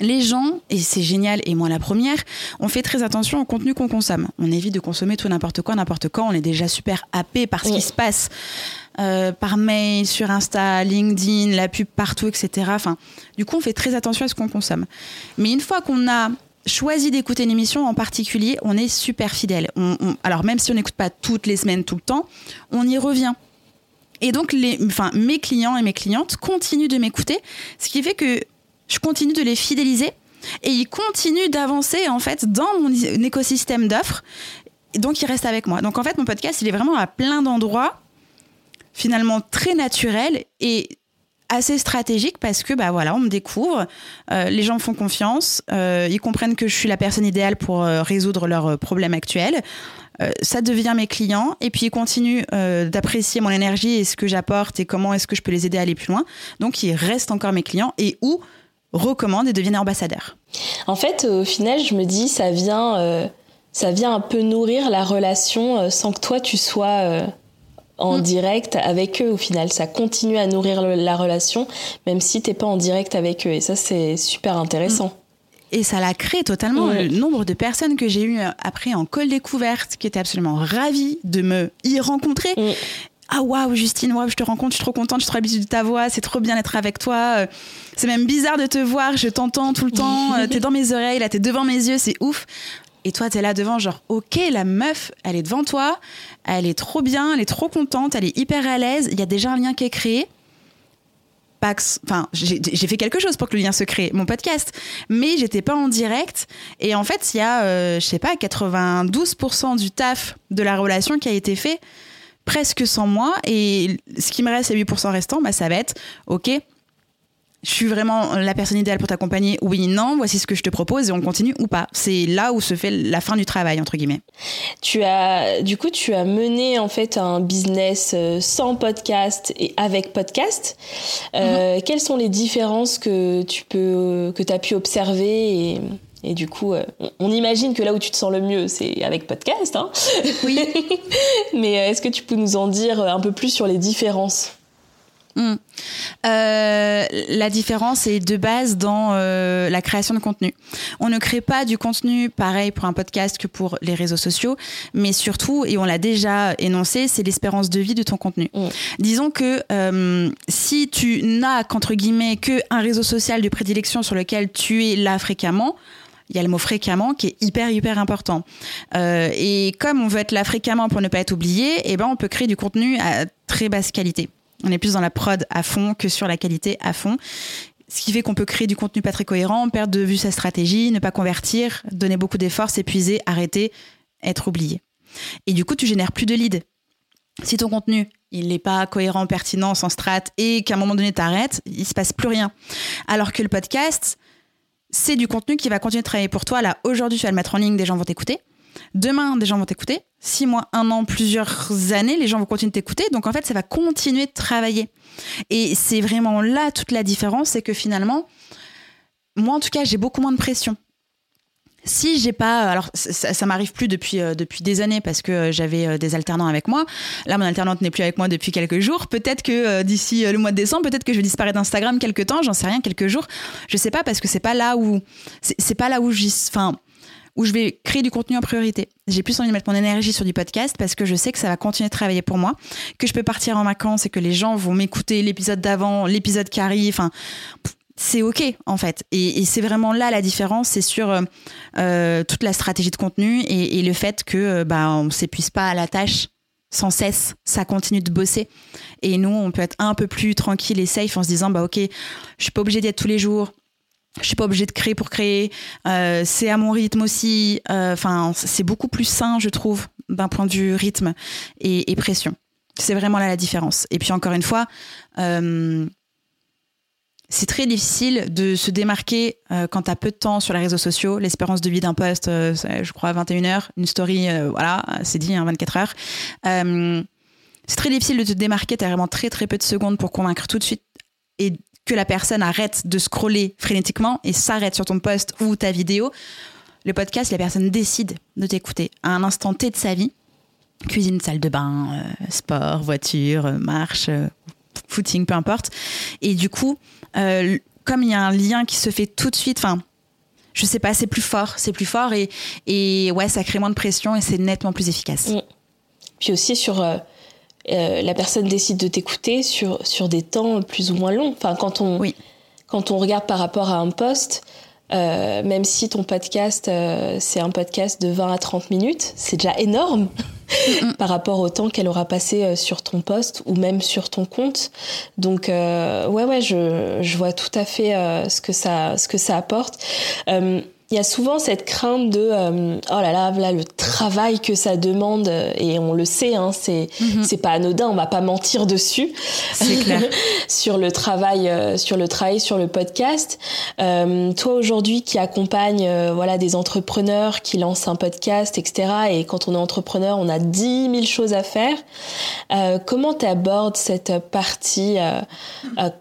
les gens, et c'est génial, et moi la première, on fait très attention au contenu qu'on consomme. On évite de consommer tout n'importe quoi, n'importe quand. On est déjà super happé par ce qui se passe euh, par mail, sur Insta, LinkedIn, la pub partout, etc. Enfin, du coup, on fait très attention à ce qu'on consomme. Mais une fois qu'on a choisi d'écouter une émission en particulier, on est super fidèle. alors même si on n'écoute pas toutes les semaines, tout le temps, on y revient. Et donc, les, enfin, mes clients et mes clientes continuent de m'écouter, ce qui fait que je continue de les fidéliser et ils continuent d'avancer en fait dans mon écosystème d'offres. Donc ils restent avec moi. Donc en fait mon podcast il est vraiment à plein d'endroits finalement très naturel et assez stratégique parce que bah voilà on me découvre, euh, les gens font confiance, euh, ils comprennent que je suis la personne idéale pour euh, résoudre leurs problèmes actuels. ça devient mes clients et puis ils continuent d'apprécier mon énergie et ce que j'apporte et comment est-ce que je peux les aider à aller plus loin. Donc ils restent encore mes clients et où recommandent et deviennent ambassadeurs.
En fait, au final, je me dis, ça vient, ça vient un peu nourrir la relation sans que toi tu sois en mm. direct avec eux. Au final, ça continue à nourrir la relation, même si t'es pas en direct avec eux. Et ça, c'est super intéressant. Mm.
Et ça l'a créé totalement. Le nombre de personnes que j'ai eu après en col découverte qui étaient absolument ravies de me y rencontrer. Mm. Ah waouh Justine, waouh, je te rencontre, je suis trop contente, je suis trop habituée de ta voix, c'est trop bien d'être avec toi. C'est même bizarre de te voir, je t'entends tout le temps, euh, t'es dans mes oreilles, là t'es devant mes yeux, c'est ouf. Et toi, t'es là devant, genre, ok, la meuf, elle est devant toi, elle est trop bien, elle est trop contente, elle est hyper à l'aise, il y a déjà un lien qui est créé. Enfin, j'ai fait quelque chose pour que le lien se crée, mon podcast, mais j'étais pas en direct. Et en fait, il y a, euh, je sais pas, 92% du taf de la relation qui a été fait presque sans moi. Et ce qui me reste, les 8% restants, bah, ça va être, ok, je suis vraiment la personne idéale pour t'accompagner Oui, non, voici ce que je te propose et on continue ou pas. C'est là où se fait la fin du travail entre guillemets.
Tu as du coup tu as mené en fait un business euh, sans podcast et avec podcast. Euh, mhm. Quelles sont les différences que tu peux que as pu observer et et du coup, euh, on imagine que là où tu te sens le mieux, c'est avec podcast. Hein
oui.
Mais est-ce que tu peux nous en dire un peu plus sur les différences?
Hmm. Euh, la différence est de base dans euh, la création de contenu. On ne crée pas du contenu pareil pour un podcast que pour les réseaux sociaux, mais surtout, et on l'a déjà énoncé, c'est l'espérance de vie de ton contenu. Hmm. Disons que euh, si tu n'as qu'entre guillemets que un réseau social de prédilection sur lequel tu es là fréquemment, il y a le mot fréquemment qui est hyper hyper important. et comme on veut être là fréquemment pour ne pas être oublié, eh ben on peut créer du contenu à très basse qualité. On est plus dans la prod à fond que sur la qualité à fond. Ce qui fait qu'on peut créer du contenu pas très cohérent, perdre de vue sa stratégie, ne pas convertir, donner beaucoup d'efforts, s'épuiser, arrêter, être oublié. Et du coup, tu génères plus de leads. Si ton contenu, il n'est pas cohérent, pertinent, sans strat, et qu'à un moment donné, t'arrêtes, il se passe plus rien. Alors que le podcast, c'est du contenu qui va continuer de travailler pour toi. Là, aujourd'hui, tu vas le mettre en ligne, des gens vont t'écouter. Demain, des gens vont t'écouter. Six mois, un an, plusieurs années, les gens vont continuer de t'écouter. Donc en fait, ça va continuer de travailler. Et c'est vraiment là toute la différence, c'est que finalement, moi en tout cas, j'ai beaucoup moins de pression. Si j'ai pas, alors ça, m'arrive plus depuis euh, depuis des années parce que euh, j'avais euh, des alternants avec moi. Là, mon alternante n'est plus avec moi depuis quelques jours. Peut-être que d'ici le mois de décembre, peut-être que je vais disparaître d'Instagram quelques temps. J'en sais rien, quelques jours. Je sais pas parce que c'est pas là où c'est pas là où j'y, enfin où je vais créer du contenu en priorité. J'ai plus envie de mettre mon énergie sur du podcast parce que je sais que ça va continuer de travailler pour moi, que je peux partir en vacances et que les gens vont m'écouter l'épisode d'avant, l'épisode qui arrive. Enfin, c'est ok en fait. Et, c'est vraiment là la différence, c'est sur euh, euh, toute la stratégie de contenu et, le fait que euh, bah on s'épuise pas à la tâche sans cesse, ça continue de bosser. Et nous, on peut être un peu plus tranquille et safe en se disant bah ok, je suis pas obligé d'y être tous les jours je suis pas obligée de créer pour créer. Euh, c'est à mon rythme aussi. Euh, enfin, c'est beaucoup plus sain, je trouve, d'un point de vue rythme et, pression. C'est vraiment là la différence. Et puis encore une fois, euh, c'est très difficile de se démarquer quand tu as peu de temps sur les réseaux sociaux. L'espérance de vie d'un poste, euh, je crois, 21 heures. Une story, voilà, c'est dit, hein, 24 heures. c'est très difficile de te démarquer. Tu as vraiment très, très peu de secondes pour convaincre tout de suite et que la personne arrête de scroller frénétiquement et s'arrête sur ton poste ou ta vidéo. Le podcast, la personne décide de t'écouter à un instant T de sa vie. Cuisine, salle de bain, sport, voiture, marche, footing, peu importe. Et du coup, euh, comme il y a un lien qui se fait tout de suite, enfin, je sais pas, c'est plus fort, c'est plus fort et, et ouais, ça crée moins de pression et c'est nettement plus efficace. Mm.
Puis aussi sur euh, euh, la personne décide de t'écouter sur sur des temps plus ou moins longs. Enfin, quand on oui. quand on regarde par rapport à un poste, même si ton podcast c'est un podcast de 20 à 30 minutes, c'est déjà énorme. par rapport au temps qu'elle aura passé euh, sur ton poste ou même sur ton compte. Donc euh, ouais ouais, je, je vois tout à fait euh, ce que ça ce que ça apporte il y a souvent cette crainte de euh, oh là là là le travail que ça demande et on le sait hein, c'est c'est pas anodin on va pas mentir dessus.
C'est clair.
Sur le travail euh, sur le travail sur le podcast. Euh, toi aujourd'hui qui accompagne euh, voilà des entrepreneurs qui lancent un podcast etc et quand on est entrepreneur on a dix mille choses à faire. Comment tu abordes cette partie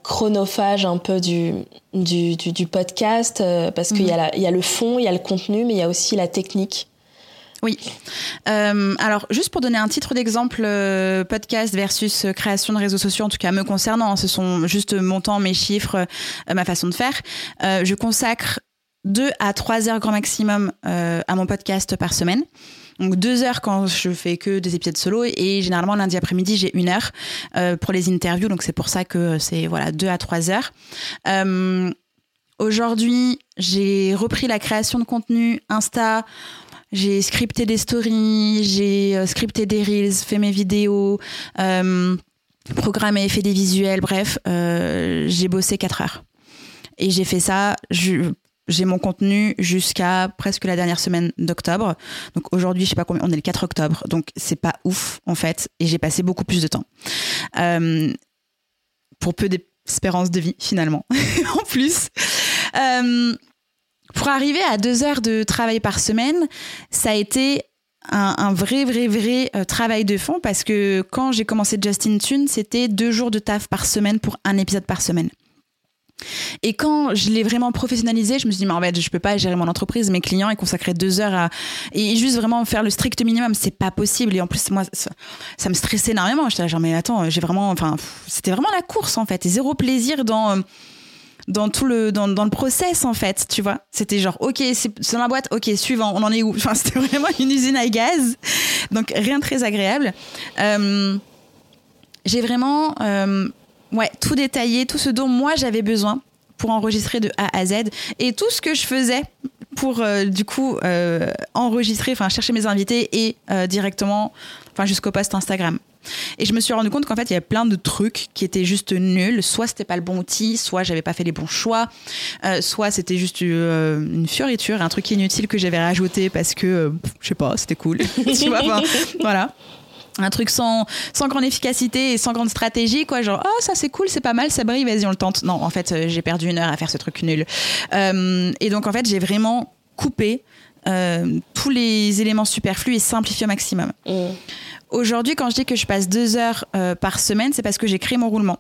chronophage un peu du du, du, podcast parce qu'il y a il y a le fond, il y a le contenu, mais il y a aussi la technique.
Oui. Euh, alors, juste pour donner un titre d'exemple, euh, podcast versus création de réseaux sociaux, en tout cas me concernant, hein, ce sont juste mon temps, mes chiffres, euh, ma façon de faire. je consacre deux à trois heures grand maximum à mon podcast par semaine. Donc deux heures quand je fais que des épisodes solo et généralement lundi après-midi j'ai une heure pour les interviews. Donc c'est pour ça que c'est voilà deux à trois heures. Aujourd'hui, j'ai repris la création de contenu Insta. J'ai scripté des stories, j'ai euh, scripté des reels, fait mes vidéos, euh, programmé, fait des visuels, bref, euh, j'ai bossé 4 heures. Et j'ai fait ça, j'ai mon contenu jusqu'à presque la dernière semaine d'octobre. Donc aujourd'hui, je sais pas combien, on est le 4 octobre, donc c'est pas ouf en fait, et j'ai passé beaucoup plus de temps. pour peu d'espérance de vie finalement, en plus. Euh, pour arriver à deux heures de travail par semaine, ça a été un, vrai, vrai, vrai euh, travail de fond parce que quand j'ai commencé Justin Tune, c'était deux jours de taf par semaine pour un épisode par semaine. Et quand je l'ai vraiment professionnalisé, je me suis dit, mais en fait, je peux pas gérer mon entreprise, mes clients et consacrer deux heures à. Et juste vraiment faire le strict minimum, c'est pas possible. Et en plus, moi, ça, me stressait énormément. J'étais genre, mais attends, j'ai vraiment. Enfin, c'était vraiment la course, en fait. Et zéro plaisir dans dans tout le dans, dans, le process en fait tu vois c'était genre ok c'est dans la boîte ok suivant on en est où? Enfin c'était vraiment une usine à gaz donc rien de très agréable euh, j'ai vraiment euh, ouais tout détaillé tout ce dont moi j'avais besoin pour enregistrer de A à Z et tout ce que je faisais pour euh, du coup enregistrer enfin chercher mes invités et directement enfin jusqu'au post Instagram et je me suis rendu compte qu'en fait, il y avait plein de trucs qui étaient juste nuls. Soit c'était pas le bon outil, soit j'avais pas fait les bons choix, euh, soit c'était juste euh, une fioriture, un truc inutile que j'avais rajouté parce que, euh, je sais pas, c'était cool. tu vois, voilà un truc sans, sans grande efficacité et sans grande stratégie, quoi. Genre, oh, ça c'est cool, c'est pas mal, ça brille, vas-y, on le tente. Non, en fait, j'ai perdu une heure à faire ce truc nul. et donc, en fait, j'ai vraiment coupé tous les éléments superflus et simplifié au maximum. Mmh. Aujourd'hui, quand je dis que je passe deux heures euh, par semaine, c'est parce que j'ai créé mon roulement.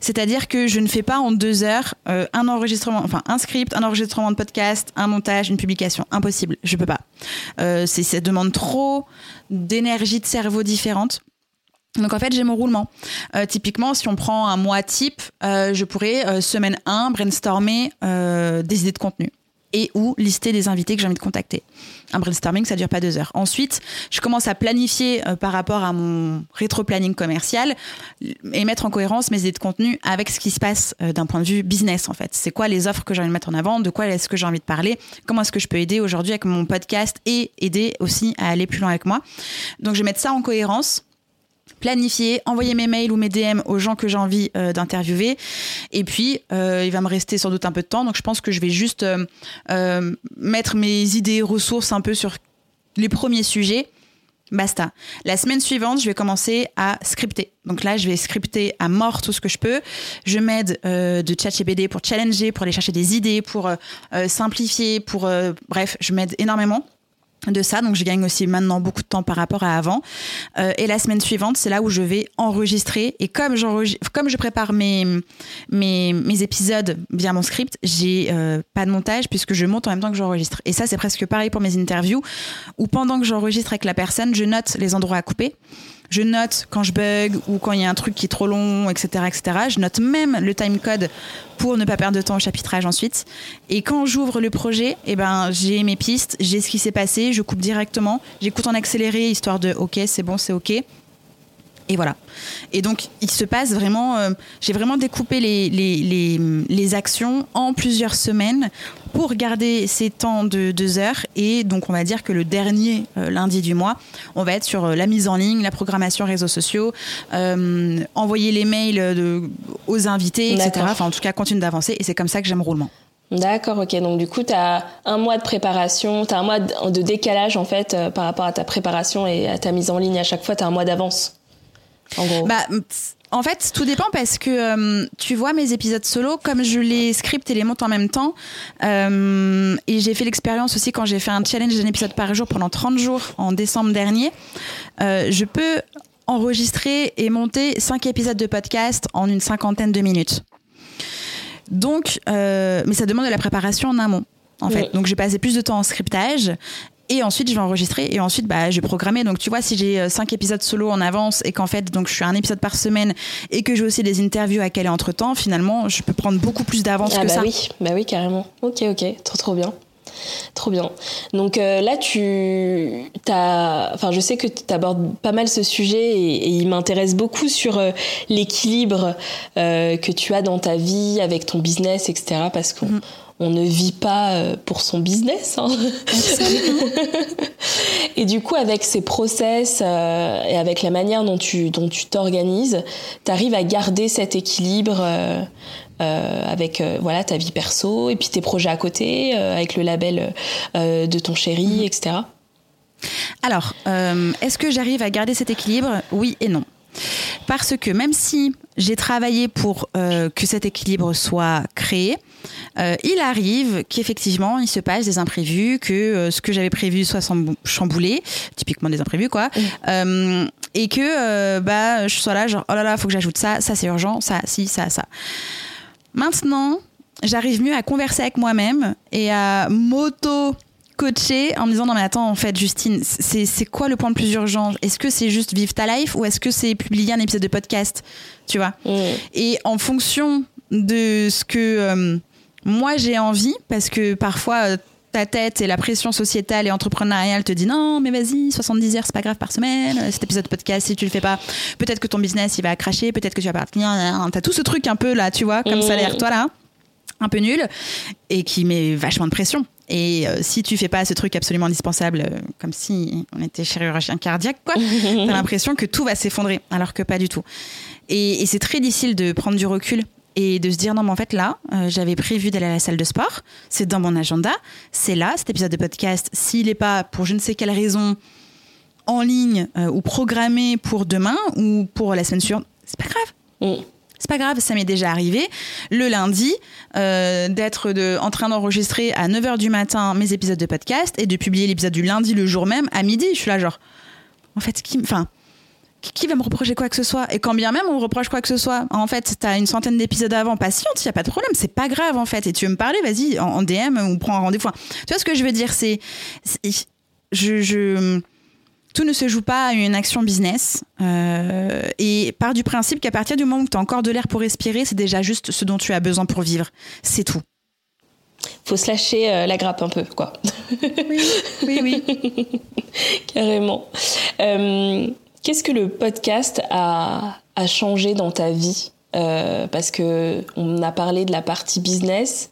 C'est-à-dire que je ne fais pas en deux heures euh, un enregistrement, enfin un script, un enregistrement de podcast, un montage, une publication. Impossible, je peux pas. Euh, ça demande trop d'énergie de cerveau différente. Donc en fait, j'ai mon roulement. typiquement, si on prend un mois type, je pourrais, semaine 1, brainstormer des idées de contenu et ou lister des invités que j'ai envie de contacter. Un brainstorming, ça dure pas deux heures. Ensuite, je commence à planifier euh, par rapport à mon rétro-planning commercial et mettre en cohérence mes idées de contenu avec ce qui se passe euh, d'un point de vue business, en fait. C'est quoi les offres que j'ai envie de mettre en avant, de quoi est-ce que j'ai envie de parler, comment est-ce que je peux aider aujourd'hui avec mon podcast et aider aussi à aller plus loin avec moi? Donc, je vais mettre ça en cohérence planifier, envoyer mes mails ou mes DM aux gens que j'ai envie euh, d'interviewer. Et puis, euh, il va me rester sans doute un peu de temps. Donc, je pense que je vais juste euh, mettre mes idées, ressources un peu sur les premiers sujets Basta. La semaine suivante, je vais commencer à scripter. Donc là, je vais scripter à mort tout ce que je peux. Je m'aide euh, de ChatGPT pour challenger, pour aller chercher des idées, pour simplifier, pour bref, je m'aide énormément de ça, donc je gagne aussi maintenant beaucoup de temps par rapport à avant. et la semaine suivante, c'est là où je vais enregistrer. Et comme, comme je prépare mes, mes, mes, épisodes via mon script, j'ai pas de montage puisque je monte en même temps que j'enregistre. Et ça, c'est presque pareil pour mes interviews, où pendant que j'enregistre avec la personne, je note les endroits à couper je note quand je bug ou quand il y a un truc qui est trop long, etc., etc. Je note même le timecode pour ne pas perdre de temps au chapitrage ensuite. Et quand j'ouvre le projet, eh ben, j'ai mes pistes, j'ai ce qui s'est passé, je coupe directement, j'écoute en accéléré histoire de OK, c'est bon, c'est OK. Et voilà. Et donc, il se passe vraiment. Euh, j'ai vraiment découpé les, actions en plusieurs semaines pour garder ces temps de deux heures. Et donc, on va dire que le dernier euh, lundi du mois, on va être sur euh, la mise en ligne, la programmation réseaux sociaux, envoyer les mails aux invités, etc. Enfin, en tout cas, continue d'avancer. Et c'est comme ça que j'aime roulement.
D'accord, ok. Donc du coup, tu as un mois de préparation, tu as un mois de décalage en fait par rapport à ta préparation et à ta mise en ligne. À chaque fois, tu as un mois d'avance
en Bah, en fait, tout dépend parce que euh, tu vois mes épisodes solo, comme je les scripte et les monte en même temps, euh, et j'ai fait l'expérience aussi quand j'ai fait un challenge d'un épisode par jour pendant 30 jours en décembre dernier, euh, je peux enregistrer et monter 5 épisodes de podcast en une cinquantaine de minutes. Donc, mais ça demande de la préparation en amont en fait. Donc j'ai passé plus de temps en scriptage et ensuite je vais enregistrer et ensuite bah je vais programmer donc tu vois si j'ai euh, cinq épisodes solo en avance et qu'en fait donc je suis un épisode par semaine et que j'ai aussi des interviews à caler entre temps finalement je peux prendre beaucoup plus d'avance ah que
bah
ça
oui bah oui carrément ok ok trop trop bien Trop bien. Donc euh, là, tu as, enfin, je sais que tu abordes pas mal ce sujet et, il m'intéresse beaucoup sur euh, l'équilibre que tu as dans ta vie avec ton business, etc. Parce qu'on mm on ne vit pas euh, pour son business. Hein. et du coup, avec ces process euh, et avec la manière dont tu dont tu t'organises, tu arrives à garder cet équilibre euh, avec voilà ta vie perso et puis tes projets à côté, avec le label de ton chéri, mhm. etc.
Alors, est-ce que j'arrive à garder cet équilibre? Oui et non. Parce que même si j'ai travaillé pour que cet équilibre soit créé, euh, il arrive qu'effectivement, il se passe des imprévus, que euh, ce que j'avais prévu soit chamboulé, typiquement des imprévus, quoi. Euh, et que bah, je sois là, genre, oh là là, faut que j'ajoute ça, ça c'est urgent, ça, si, ça, ça. Maintenant, j'arrive mieux à converser avec moi-même et à m'auto coacher en me disant non mais attends en fait Justine c'est quoi le point le plus urgent? Est-ce que c'est juste vivre ta life ou est-ce que c'est publier un épisode de podcast? Tu vois? Et en fonction de ce que moi, j'ai envie, parce que parfois, euh, ta tête et la pression sociétale et entrepreneuriale te dit non, mais vas-y, 70 heures, c'est pas grave par semaine. Cet épisode de podcast, si tu le fais pas, peut-être que ton business, il va cracher, peut-être que tu vas partir. T'as tout ce truc un peu là, tu vois, comme ça a l'air, toi là, un peu nul, et qui met vachement de pression. Et euh, si tu fais pas ce truc absolument indispensable, euh, comme si on était chirurgien cardiaque, quoi, t'as l'impression que tout va s'effondrer, alors que pas du tout. et c'est très difficile de prendre du recul et de se dire non mais en fait là euh, j'avais prévu d'aller à la salle de sport c'est dans mon agenda c'est là cet épisode de podcast s'il n'est pas pour je ne sais quelle raison en ligne euh, ou programmé pour demain ou pour la semaine suivante c'est pas grave mm. C'est pas grave, ça m'est déjà arrivé. Le lundi, euh, d'être en train d'enregistrer à 9h du matin mes épisodes de podcast et de publier l'épisode du lundi le jour même à midi. Je suis là, genre, en fait, qui, va me reprocher quoi que ce soit? Et quand bien même on me reproche quoi que ce soit, en fait, t'as une centaine d'épisodes avant, patiente, y a pas de problème, c'est pas grave en fait. Et tu veux me parler, vas-y, en, DM ou prends un rendez-vous. Tu vois ce que je veux dire C'est, je, tout ne se joue pas à une action business. Euh, et part du principe qu'à partir du moment où tu as encore de l'air pour respirer, c'est déjà juste ce dont tu as besoin pour vivre. C'est tout.
Faut se lâcher euh, la grappe un peu, quoi.
Oui, oui, oui.
Carrément. Euh, Qu'est-ce que le podcast a, changé dans ta vie? Parce que on a parlé de la partie business,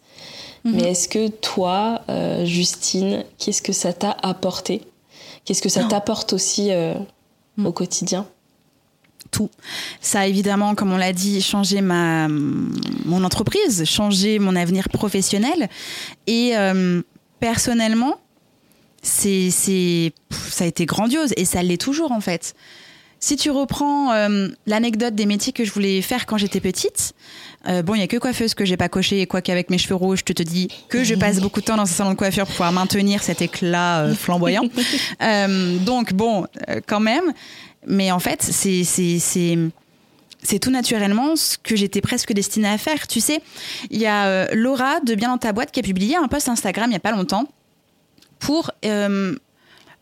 mhm. mais est-ce que toi, Justine, qu'est-ce que ça t'a apporté? Qu'est-ce que ça t'apporte aussi euh, au quotidien?
Tout. Ça a évidemment, comme on l'a dit, changé ma, mon entreprise, changé mon avenir professionnel. Et personnellement, c'est, c'est, ça a été grandiose et ça l'est toujours en fait. Si tu reprends euh, l'anecdote des métiers que je voulais faire quand j'étais petite, euh, bon, il y a que coiffeuse que j'ai pas coché et quoi qu'avec mes cheveux rouges, je te, dis que je passe beaucoup de temps dans un salon de coiffure pour pouvoir maintenir cet éclat euh, flamboyant. donc bon, quand même. Mais en fait, c'est c'est c'est tout naturellement ce que j'étais presque destinée à faire. Tu sais, il y a Laura de Bien dans ta boîte qui a publié un post Instagram il y a pas longtemps pour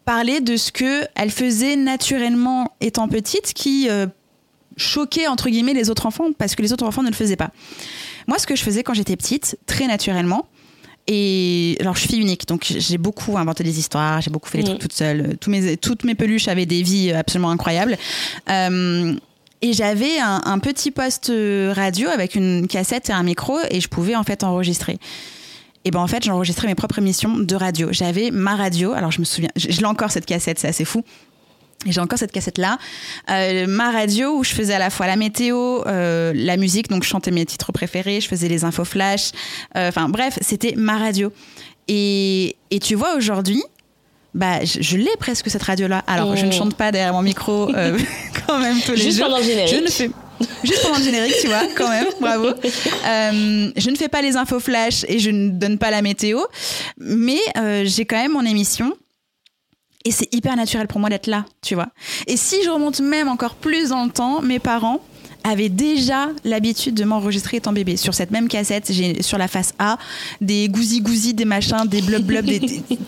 parler de ce que elle faisait naturellement étant petite, qui euh, choquait entre guillemets les autres enfants parce que les autres enfants ne le faisaient pas. Moi, ce que je faisais quand j'étais petite, très naturellement, et alors, je suis fille unique, donc j'ai beaucoup inventé des histoires, j'ai beaucoup fait des trucs toute seule. Tous mes, toutes mes peluches avaient des vies absolument incroyables. Euh, et j'avais un, un, petit poste radio avec une cassette et un micro, et je pouvais en fait enregistrer et ben en fait j'enregistrais mes propres émissions de radio. J'avais ma radio, alors je me souviens, je, l'ai encore cette cassette, c'est assez fou. J'ai encore cette cassette-là, euh, ma radio où je faisais à la fois la météo, euh, la musique, donc je chantais mes titres préférés, je faisais les infos flash, euh, enfin bref, c'était ma radio. Et, et tu vois aujourd'hui, bah, je, l'ai presque cette radio-là. Alors, je ne oh. chante pas derrière mon micro quand même tous les
Juste
jours.
Pendant le générique.
Je ne fais Juste pendant le générique, tu vois, quand même, bravo. Euh, je ne fais pas les infos flash et je ne donne pas la météo, mais euh, j'ai quand même mon émission. Et c'est hyper naturel pour moi d'être là, tu vois. Et si je remonte même encore plus dans le temps, mes parents avaient déjà l'habitude de m'enregistrer étant bébé. Sur cette même cassette, j'ai sur la face A des gousi-gousi, des machins, des blub blub.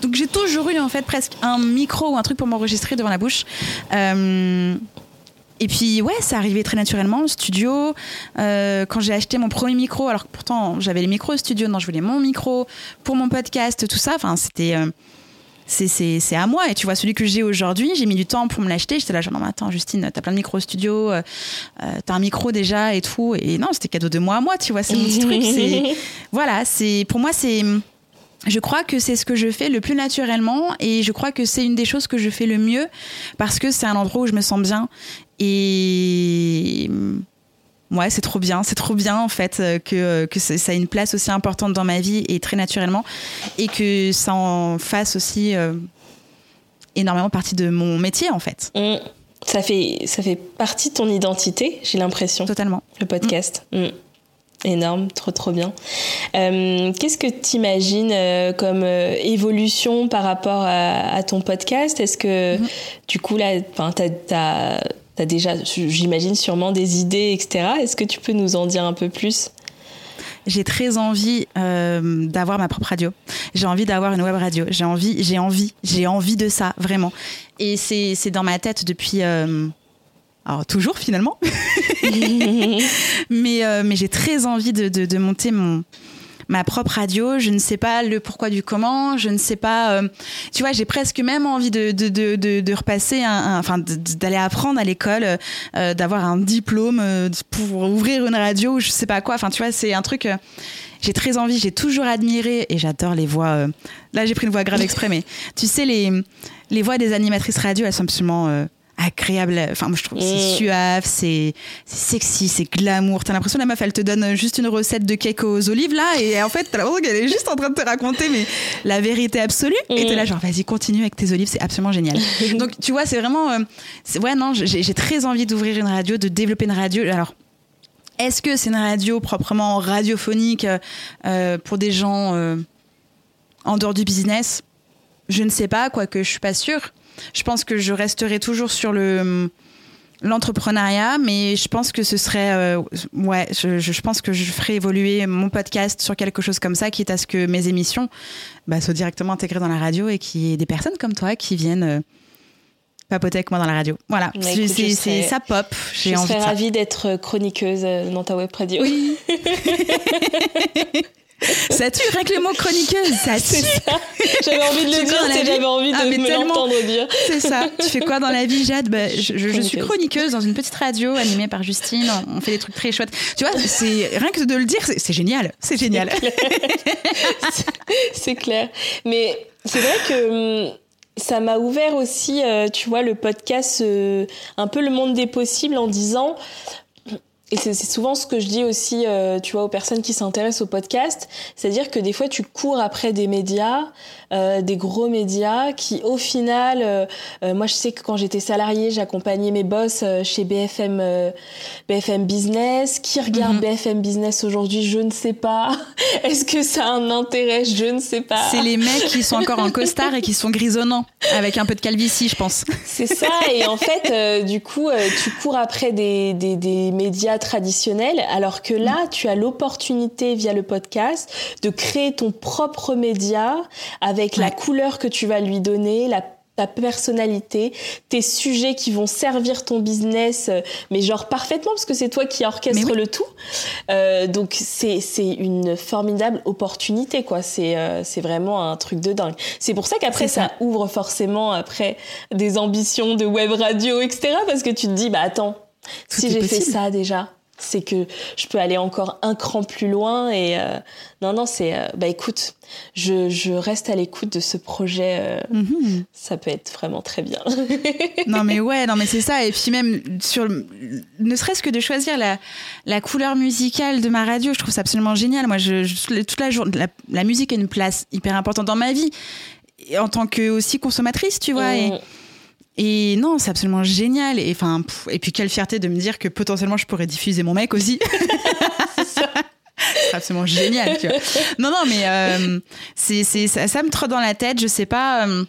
Donc j'ai toujours eu en fait presque un micro ou un truc pour m'enregistrer devant la bouche. Euh, et puis ouais, ça arrivait très naturellement au studio. Euh, quand j'ai acheté mon premier micro, alors que pourtant j'avais les micros au studio, non, je voulais mon micro pour mon podcast, tout ça. Enfin, c'était euh, c'est à moi. Et tu vois, celui que j'ai aujourd'hui, j'ai mis du temps pour me l'acheter. J'étais là, genre, non, mais attends, Justine, t'as plein de micros au studio, euh, t'as un micro déjà et tout. Et non, c'était cadeau de moi à moi, tu vois, c'est mon petit truc. Voilà, c'est pour moi, c'est. Je crois que c'est ce que je fais le plus naturellement et je crois que c'est une des choses que je fais le mieux parce que c'est un endroit où je me sens bien et ouais, c'est trop bien, c'est trop bien en fait que, que ça a une place aussi importante dans ma vie et très naturellement et que ça en fasse aussi euh, énormément partie de mon métier en fait.
Mmh. Ça fait, ça fait partie de ton identité, j'ai l'impression.
Totalement.
Le podcast. Mmh. Mmh. Énorme, trop trop bien. Euh, qu'est-ce que tu imagines euh, comme évolution par rapport à, ton podcast? Est-ce que du coup là, tu as, déjà, j'imagine, sûrement des idées, etc. Est-ce que tu peux nous en dire un peu plus?
J'ai très envie euh, d'avoir ma propre radio. J'ai envie d'avoir une web radio. J'ai envie, j'ai envie, j'ai envie de ça, vraiment. Et c'est dans ma tête depuis. Euh, alors, toujours finalement. mais euh, mais j'ai très envie de, de, de monter mon, ma propre radio. Je ne sais pas le pourquoi du comment. Je ne sais pas. Euh, tu vois, j'ai presque même envie de, de, de, repasser, un, enfin, d'aller apprendre à l'école, euh, d'avoir un diplôme pour ouvrir une radio ou je sais pas quoi. Enfin, tu vois, c'est un truc. j'ai très envie, j'ai toujours admiré et j'adore les voix. là, j'ai pris une voix grave exprès, mais tu sais, les, les voix des animatrices radio, elles sont absolument agréable. Enfin, moi, je trouve que c'est mm. suave, c'est sexy, c'est glamour. T'as l'impression la meuf, elle te donne juste une recette de cake aux olives là, et en fait, t'as l'impression qu'elle est juste en train de te raconter mais la vérité absolue. Et t'es là, mm. genre, vas-y, continue avec tes olives, c'est absolument génial. Donc, tu vois, c'est vraiment, euh, ouais, non, j'ai très envie d'ouvrir une radio, de développer une radio. Alors. Est-ce que c'est une radio proprement radiophonique euh, pour des gens euh, en dehors du business? Je ne sais pas, quoique je suis pas sûre. Je pense que je resterai toujours sur le l'entrepreneuriat, mais je pense que ce serait, euh, ouais, je, pense que je ferai évoluer mon podcast sur quelque chose comme ça, quitte à ce que mes émissions bah, soient directement intégrées dans la radio et qu'il y ait des personnes comme toi qui viennent euh, papoter avec moi dans la radio. Voilà, c'est ça pop.
Je serais ravie d'être chroniqueuse euh, dans ta web radio.
Oui. ça tue, rien que le mot chroniqueuse, ça tue.
J'avais envie de le dire, j'avais envie de ah, me l'entendre dire.
C'est ça. Tu fais quoi dans la vie, Jade? Bah, je, suis chroniqueuse dans une petite radio animée par Justine. On fait des trucs très chouettes. Tu vois, c'est rien que de le dire, c'est génial. C'est génial.
C'est clair. Mais c'est vrai que hum, ça m'a ouvert aussi, euh, tu vois, le podcast, euh, un peu le monde des possibles en disant et c'est souvent ce que je dis aussi, euh, tu vois, aux personnes qui s'intéressent au podcast, c'est-à-dire que des fois tu cours après des médias, euh, des gros médias, qui au final, euh, moi je sais que quand j'étais salariée, j'accompagnais mes boss chez BFM, BFM Business. Qui regarde mhm. BFM Business aujourd'hui, je ne sais pas. Est-ce que ça a un intérêt, je ne sais pas.
C'est les mecs qui sont encore en costard et qui sont grisonnants, avec un peu de calvitie, je pense.
C'est ça, et en fait, du coup, tu cours après des, des, des médias traditionnel, alors que là, tu as l'opportunité via le podcast de créer ton propre média avec la couleur que tu vas lui donner, la ta personnalité, tes sujets qui vont servir ton business, euh, mais genre parfaitement parce que c'est toi qui orchestre le tout. Euh, donc c'est une formidable opportunité quoi. C'est euh, c'est vraiment un truc de dingue. C'est pour ça qu'après ça. ouvre forcément après des ambitions de web radio etc. Parce que tu te dis bah attends si j'ai fait ça déjà, c'est que je peux aller encore un cran plus loin et euh, non non c'est euh, bah écoute je, je reste à l'écoute de ce projet euh, mhm. ça peut être vraiment très bien
non mais ouais non mais c'est ça et puis même sur ne serait-ce que de choisir la, la couleur musicale de ma radio je trouve ça absolument génial moi je, toute la journée la, musique a une place hyper importante dans ma vie en tant que aussi consommatrice tu vois et mmh. Et non, c'est absolument génial. Et, enfin, et puis quelle fierté de me dire que potentiellement je pourrais diffuser mon mec aussi. c'est absolument génial. Tu vois. Non, non, mais euh, c'est, ça, ça, me trotte dans la tête. Je sais pas. Euh,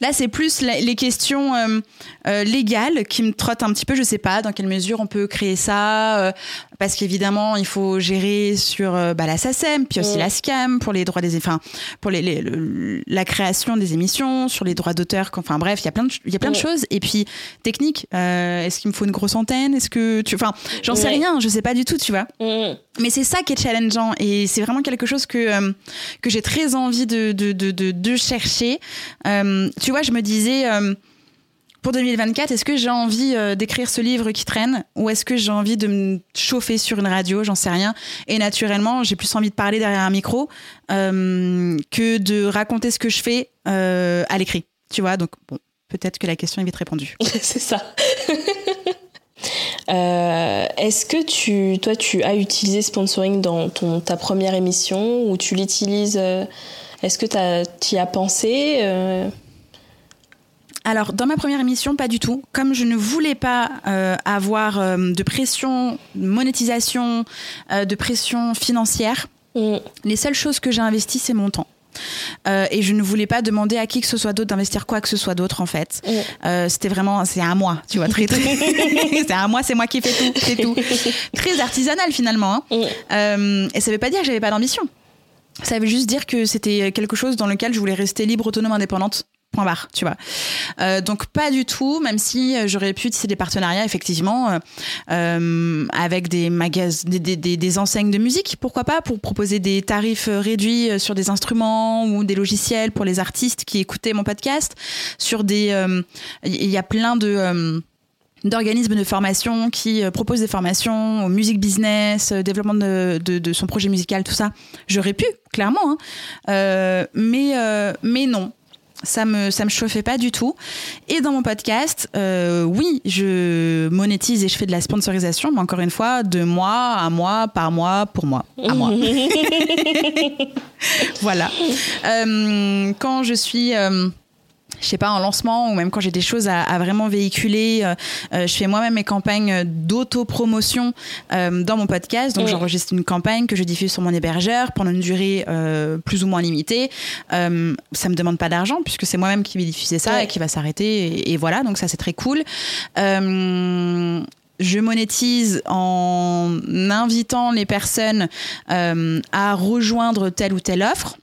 Là, c'est plus les questions euh, euh, légales qui me trottent un petit peu. Je sais pas dans quelle mesure on peut créer ça, euh, parce qu'évidemment, il faut gérer sur bah, la SACEM, puis aussi la SCAM pour les droits des, enfin, pour les, la création des émissions, sur les droits d'auteur. Enfin bref, il y a plein de, il y a plein de choses. Et puis technique, est-ce qu'il me faut une grosse antenne? Est-ce que tu, enfin, j'en sais rien. Je sais pas du tout, tu vois. Mais c'est ça qui est challengeant et c'est vraiment quelque chose que que j'ai très envie de de, de, de, chercher. tu vois, je me disais, euh, pour 2024, est-ce que j'ai envie euh, d'écrire ce livre qui traîne ou est-ce que j'ai envie de me chauffer sur une radio? J'en sais rien. Et naturellement, j'ai plus envie de parler derrière un micro euh, que de raconter ce que je fais à l'écrit. Tu vois, donc bon, peut-être que la question est vite répondue.
C'est ça. Est-ce que tu, toi, tu as utilisé sponsoring dans ta première émission ou tu l'utilises Est-ce que tu y as pensé
alors, dans ma première émission, pas du tout. Comme je ne voulais pas euh, avoir euh, de pression, de monétisation, euh, de pression financière, mm. les seules choses que j'ai investies, c'est mon temps. et je ne voulais pas demander à qui que ce soit d'autre d'investir quoi que ce soit d'autre en fait. Mm. C'était vraiment, c'est à moi, tu vois, très très. c'est à moi, c'est moi qui fais tout, c'est tout. Très artisanal finalement. Hein. Mm. et ça veut pas dire que j'avais pas d'ambition. Ça veut juste dire que c'était quelque chose dans lequel je voulais rester libre, autonome, indépendante tu vois. Euh, donc pas du tout, même si euh, j'aurais pu tisser des partenariats effectivement euh, avec des magasins, des, des, des, enseignes de musique, pourquoi pas, pour proposer des tarifs réduits sur des instruments ou des logiciels pour les artistes qui écoutaient mon podcast. Sur des, il y a plein de d'organismes de formation qui proposent des formations au music business, développement de, son projet musical, tout ça. J'aurais pu, clairement, hein. mais, mais non ça me ça me chauffait pas du tout. Et dans mon podcast, euh, oui, je monétise et je fais de la sponsorisation, mais encore une fois, de mois à mois, par mois, pour moi, à moi. voilà. Euh, quand je suis euh, je sais pas, en lancement ou même quand j'ai des choses à, vraiment véhiculer, euh, euh, je fais moi-même mes campagnes d'auto-promotion euh, dans mon podcast. Donc, j'enregistre une campagne que je diffuse sur mon hébergeur pendant une durée plus ou moins limitée. ça me demande pas d'argent puisque c'est moi-même qui vais diffuser ça et qui va s'arrêter. Et, voilà, donc ça, c'est très cool. je monétise en invitant les personnes à rejoindre telle ou telle offre.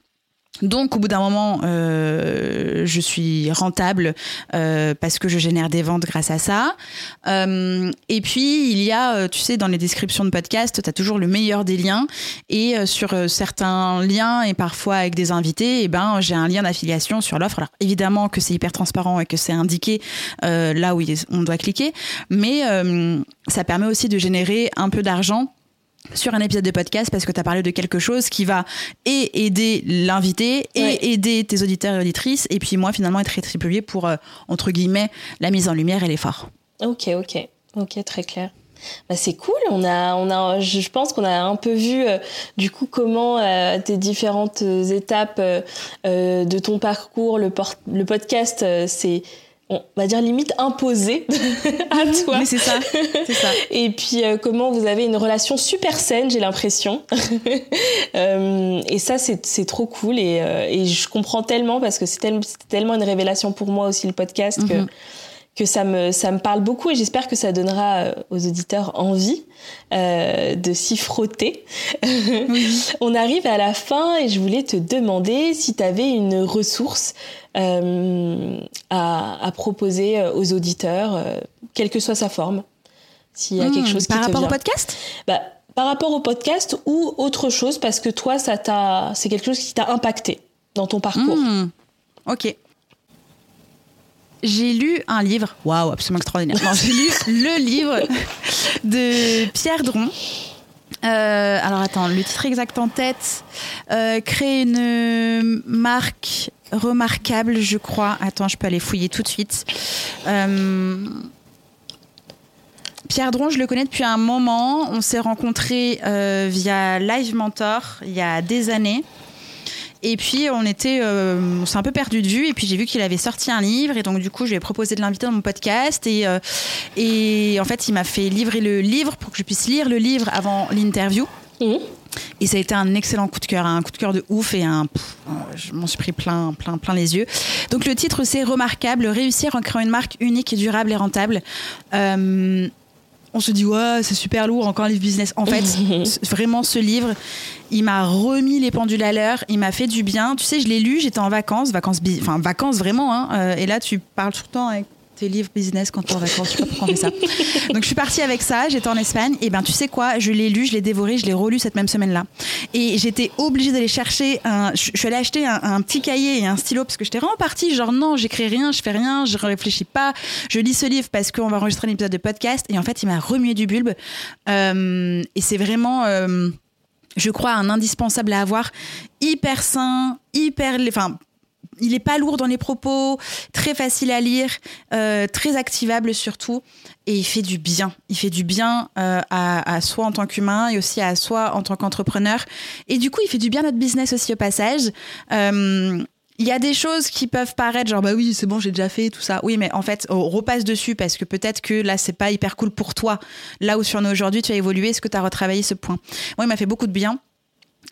Donc, au bout d'un moment, euh, je suis rentable euh, parce que je génère des ventes grâce à ça. Euh, et puis, il y a, tu sais, dans les descriptions de podcast, tu as toujours le meilleur des liens. Et sur certains liens, et parfois avec des invités, eh ben, j'ai un lien d'affiliation sur l'offre. Alors, évidemment que c'est hyper transparent et que c'est indiqué là où on doit cliquer. Mais ça permet aussi de générer un peu d'argent sur un épisode de podcast parce que tu as parlé de quelque chose qui va et aider l'invité et aider tes auditeurs et auditrices et puis moi finalement être rétribué pour euh, entre guillemets la mise en lumière et l'effort.
Ok, ok, ok, très clair. Bah, c'est cool. On a, on a, je pense qu'on a un peu vu euh, du coup comment euh, tes différentes étapes de ton parcours, le, le podcast, c'est on va dire limite imposé à
mhm. toi. Mais c'est ça, c'est ça.
Et puis comment vous avez une relation super saine, j'ai l'impression. et ça, c'est trop cool et, et, je comprends tellement parce que c'est tellement une révélation pour moi aussi le podcast que mhm que ça me, ça me parle beaucoup et j'espère que ça donnera euh, aux auditeurs envie euh, de s'y frotter. On arrive à la fin et je voulais te demander si tu avais une ressource euh, à, à, proposer aux auditeurs, euh, quelle que soit sa forme. S'il y a quelque hmm, chose qui
Par rapport
au
podcast?
Bah, Par rapport au podcast ou autre chose parce que toi, ça t'a, c'est quelque chose qui t'a impacté dans ton parcours.
Hmm, ok j'ai lu un livre, waouh, absolument extraordinaire. j'ai lu le livre de Pierre Dron. Euh, alors attends, le titre exact en tête. Euh, créer une marque remarquable, je crois. Attends, je peux aller fouiller tout de suite. Euh, Pierre Dron, je le connais depuis un moment. On s'est rencontrés via Live Mentor il y a des années. Et puis on était, euh, on s'est un peu perdu de vue. Et puis j'ai vu qu'il avait sorti un livre, et donc du coup je lui ai proposé de l'inviter dans mon podcast. Et euh, et en fait il m'a fait livrer le livre pour que je puisse lire le livre avant l'interview. Mmh. Et ça a été un excellent coup de cœur, un coup de cœur de ouf et un, je m'en suis pris plein, plein, plein les yeux. Donc le titre c'est remarquable, réussir en créant une marque unique, durable et rentable. Euh, on se dit ouais c'est super lourd encore un livre business. En fait vraiment ce livre il m'a remis les pendules à l'heure il m'a fait du bien. Tu sais je l'ai lu j'étais en vacances vacances enfin vacances vraiment hein, euh, et là tu parles tout le temps avec tes livres business quand tu es en vacances. Je sais pas pourquoi on fait ça. Donc je suis partie avec ça, j'étais en Espagne. Et ben tu sais quoi, je l'ai lu, je l'ai dévoré, je l'ai relu cette même semaine-là. Et j'étais obligée d'aller chercher un. Je suis allée acheter un, petit cahier et un stylo parce que j'étais vraiment partie genre non, j'écris rien, je fais rien, je réfléchis pas. Je lis ce livre parce qu'on va enregistrer un épisode de podcast. Et en fait, il m'a remué du bulbe. Euh, et c'est vraiment. Euh, je crois un indispensable à avoir, hyper sain, hyper, enfin il n'est pas lourd dans les propos, très facile à lire, euh, très activable surtout, et il fait du bien. Il fait du bien euh, à, soi en tant qu'humain et aussi à soi en tant qu'entrepreneur. Et du coup, il fait du bien à notre business aussi au passage. Euh, il y a des choses qui peuvent paraître genre bah oui c'est bon j'ai déjà fait tout ça oui mais en fait on repasse dessus parce que peut-être que là c'est pas hyper cool pour toi là où sur nous aujourd'hui tu as évolué est-ce que tu as retravaillé ce point? Moi il m'a fait beaucoup de bien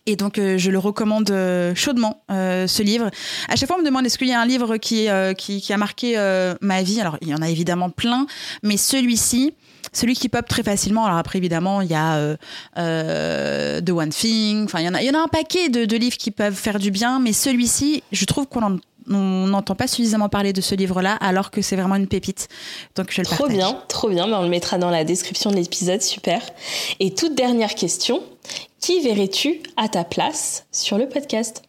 et donc, euh, je le recommande euh, chaudement, euh, ce livre. À chaque fois, on me demande est-ce qu'il y a un livre qui, qui, qui, a marqué ma vie? Alors, il y en a évidemment plein, mais celui-ci, celui qui pop très facilement. Alors après, évidemment, il y a The One Thing. Enfin, il y en a, il y en a un paquet de, de livres qui peuvent faire du bien, mais celui-ci, je trouve qu'on on n'entend pas suffisamment parler de ce livre-là, alors que c'est vraiment une pépite. Donc je le
Trop bien, trop bien. Mais on le mettra dans la description de l'épisode, super. Et toute dernière question, qui verrais-tu à ta place sur le podcast?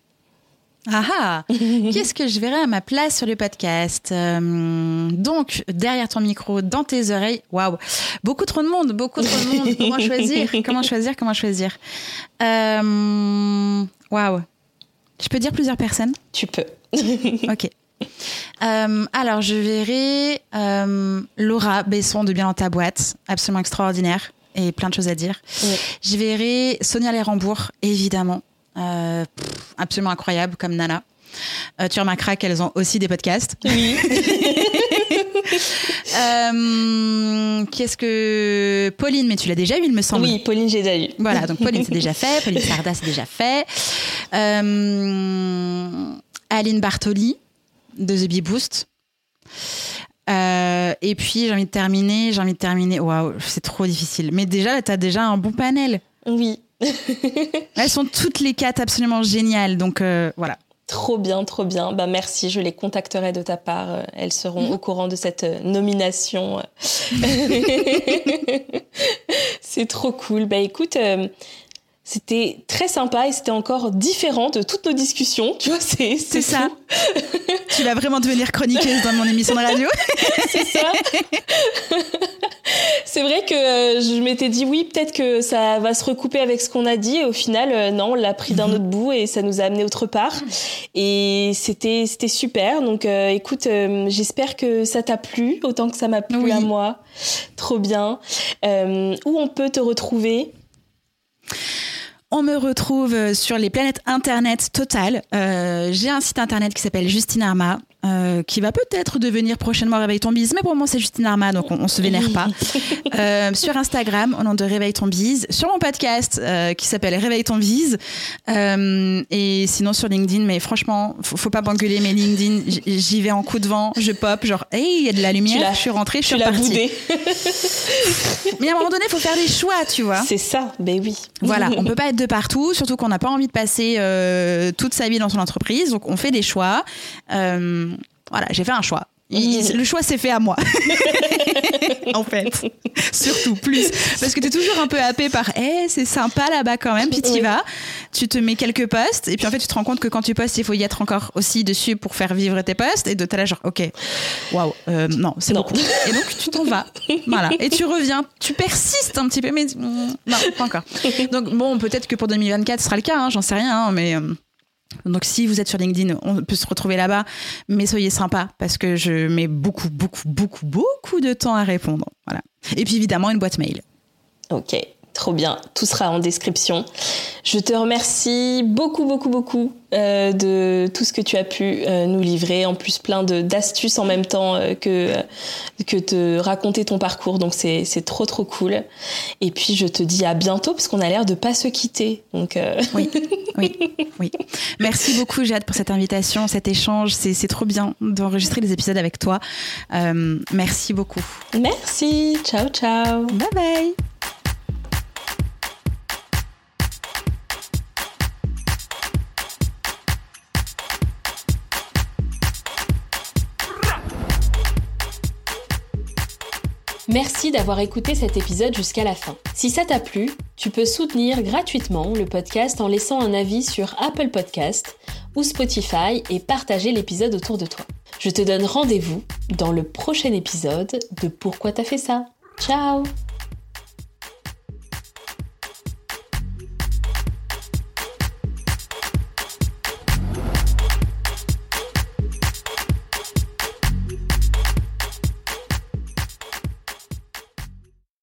Ah ah. Qu'est-ce que je verrais à ma place sur le podcast? Euh, Donc, derrière ton micro, dans tes oreilles, waouh. Beaucoup trop de monde, beaucoup trop de monde. Comment choisir? Comment choisir? Comment choisir? Euh, Waouh. Je peux dire plusieurs personnes?
Tu peux.
ok. Euh, alors, je verrai Laura Besson de Bien dans ta boîte, absolument extraordinaire et plein de choses à dire. Je verrai Sonia Lerembourg, évidemment. Euh, absolument incroyable comme Nana. Euh, tu remarqueras qu'elles ont aussi des podcasts.
Oui.
euh, Qu'est-ce que. Pauline, mais tu l'as déjà eu, il me semble.
Oui, Pauline, j'ai déjà eu.
Voilà, donc Pauline, c'est déjà fait. Pauline Sarda, c'est déjà fait. Aline Bartoli, de The Bee Boost. Euh, et puis j'ai envie de terminer, j'ai envie de terminer. Waouh, c'est trop difficile. Mais déjà, tu as déjà un bon panel.
Oui.
Elles sont toutes les quatre absolument géniales. Donc euh, voilà.
Trop bien, trop bien. Bah merci, je les contacterai de ta part. Elles seront mhm. au courant de cette nomination. c'est trop cool. Bah écoute, euh, c'était très sympa et c'était encore différent de toutes nos discussions. Tu vois, c'est
c'est ça. tu vas vraiment devenir chroniqueuse dans mon émission de radio.
c'est ça. c'est vrai que euh, je m'étais dit oui, peut-être que ça va se recouper avec ce qu'on a dit. Et au final, euh, non, on l'a pris d'un mhm. autre bout et ça nous a amené autre part. Et c'était c'était super. Donc euh, écoute, j'espère que ça t'a plu autant que ça m'a plu à moi. Trop bien. où on peut te retrouver?
On me retrouve sur les planètes internet totales. J'ai un site internet qui s'appelle Justine Arma. Euh, qui va peut-être devenir prochainement Réveille ton bise, mais pour le moment c'est Justine Arma, donc on, on se vénère pas. Euh, sur Instagram, au nom de Réveille ton bise, sur mon podcast euh, qui s'appelle Réveille ton bise, euh, et sinon sur LinkedIn, mais franchement, faut, faut pas m'engueuler, mais LinkedIn, j'y vais en coup de vent, je pop, genre, hey, il y a de la lumière, je suis rentrée, je suis repartie. mais à un moment donné, faut faire des choix, tu vois.
C'est ça, ben oui.
Voilà, on peut pas être de partout, surtout qu'on n'a pas envie de passer toute sa vie dans son entreprise, donc on fait des choix. Euh, voilà, j'ai fait un choix. le choix s'est fait à moi. en fait. Surtout plus. Parce que tu es toujours un peu happé par Eh, c'est sympa là-bas quand même. Puis tu y vas, tu te mets quelques posts. Et puis en fait, tu te rends compte que quand tu postes, il faut y être encore aussi dessus pour faire vivre tes posts. Et de t'as là, genre, OK, waouh, euh, non, c'est beaucoup. Et donc, tu t'en vas. Voilà. Et tu reviens. Tu persistes un petit peu, mais mm, non, pas encore. Donc, bon, peut-être que pour 2024, ce sera le cas. Hein, J'en sais rien. Hein, mais. Euh, donc si vous êtes sur LinkedIn, on peut se retrouver là-bas, mais soyez sympa parce que je mets beaucoup, beaucoup, beaucoup, beaucoup de temps à répondre. Voilà. Et puis évidemment une boîte mail.
Ok, trop bien. Tout sera en description. Je te remercie beaucoup, beaucoup, beaucoup euh, de tout ce que tu as pu euh, nous livrer. En plus, plein d'astuces en même temps euh, que, que te raconter ton parcours. Donc, c'est trop, trop cool. Et puis, je te dis à bientôt parce qu'on a l'air de pas se quitter. Donc,
oui, oui, oui. Merci beaucoup, Jade, pour cette invitation, cet échange. C'est trop bien d'enregistrer des épisodes avec toi. merci beaucoup.
Merci. Ciao, ciao.
Bye bye.
Merci d'avoir écouté cet épisode jusqu'à la fin. Si ça t'a plu, tu peux soutenir gratuitement le podcast en laissant un avis sur Apple Podcast ou Spotify et partager l'épisode autour de toi. Je te donne rendez-vous dans le prochain épisode de Pourquoi t'as fait ça? Ciao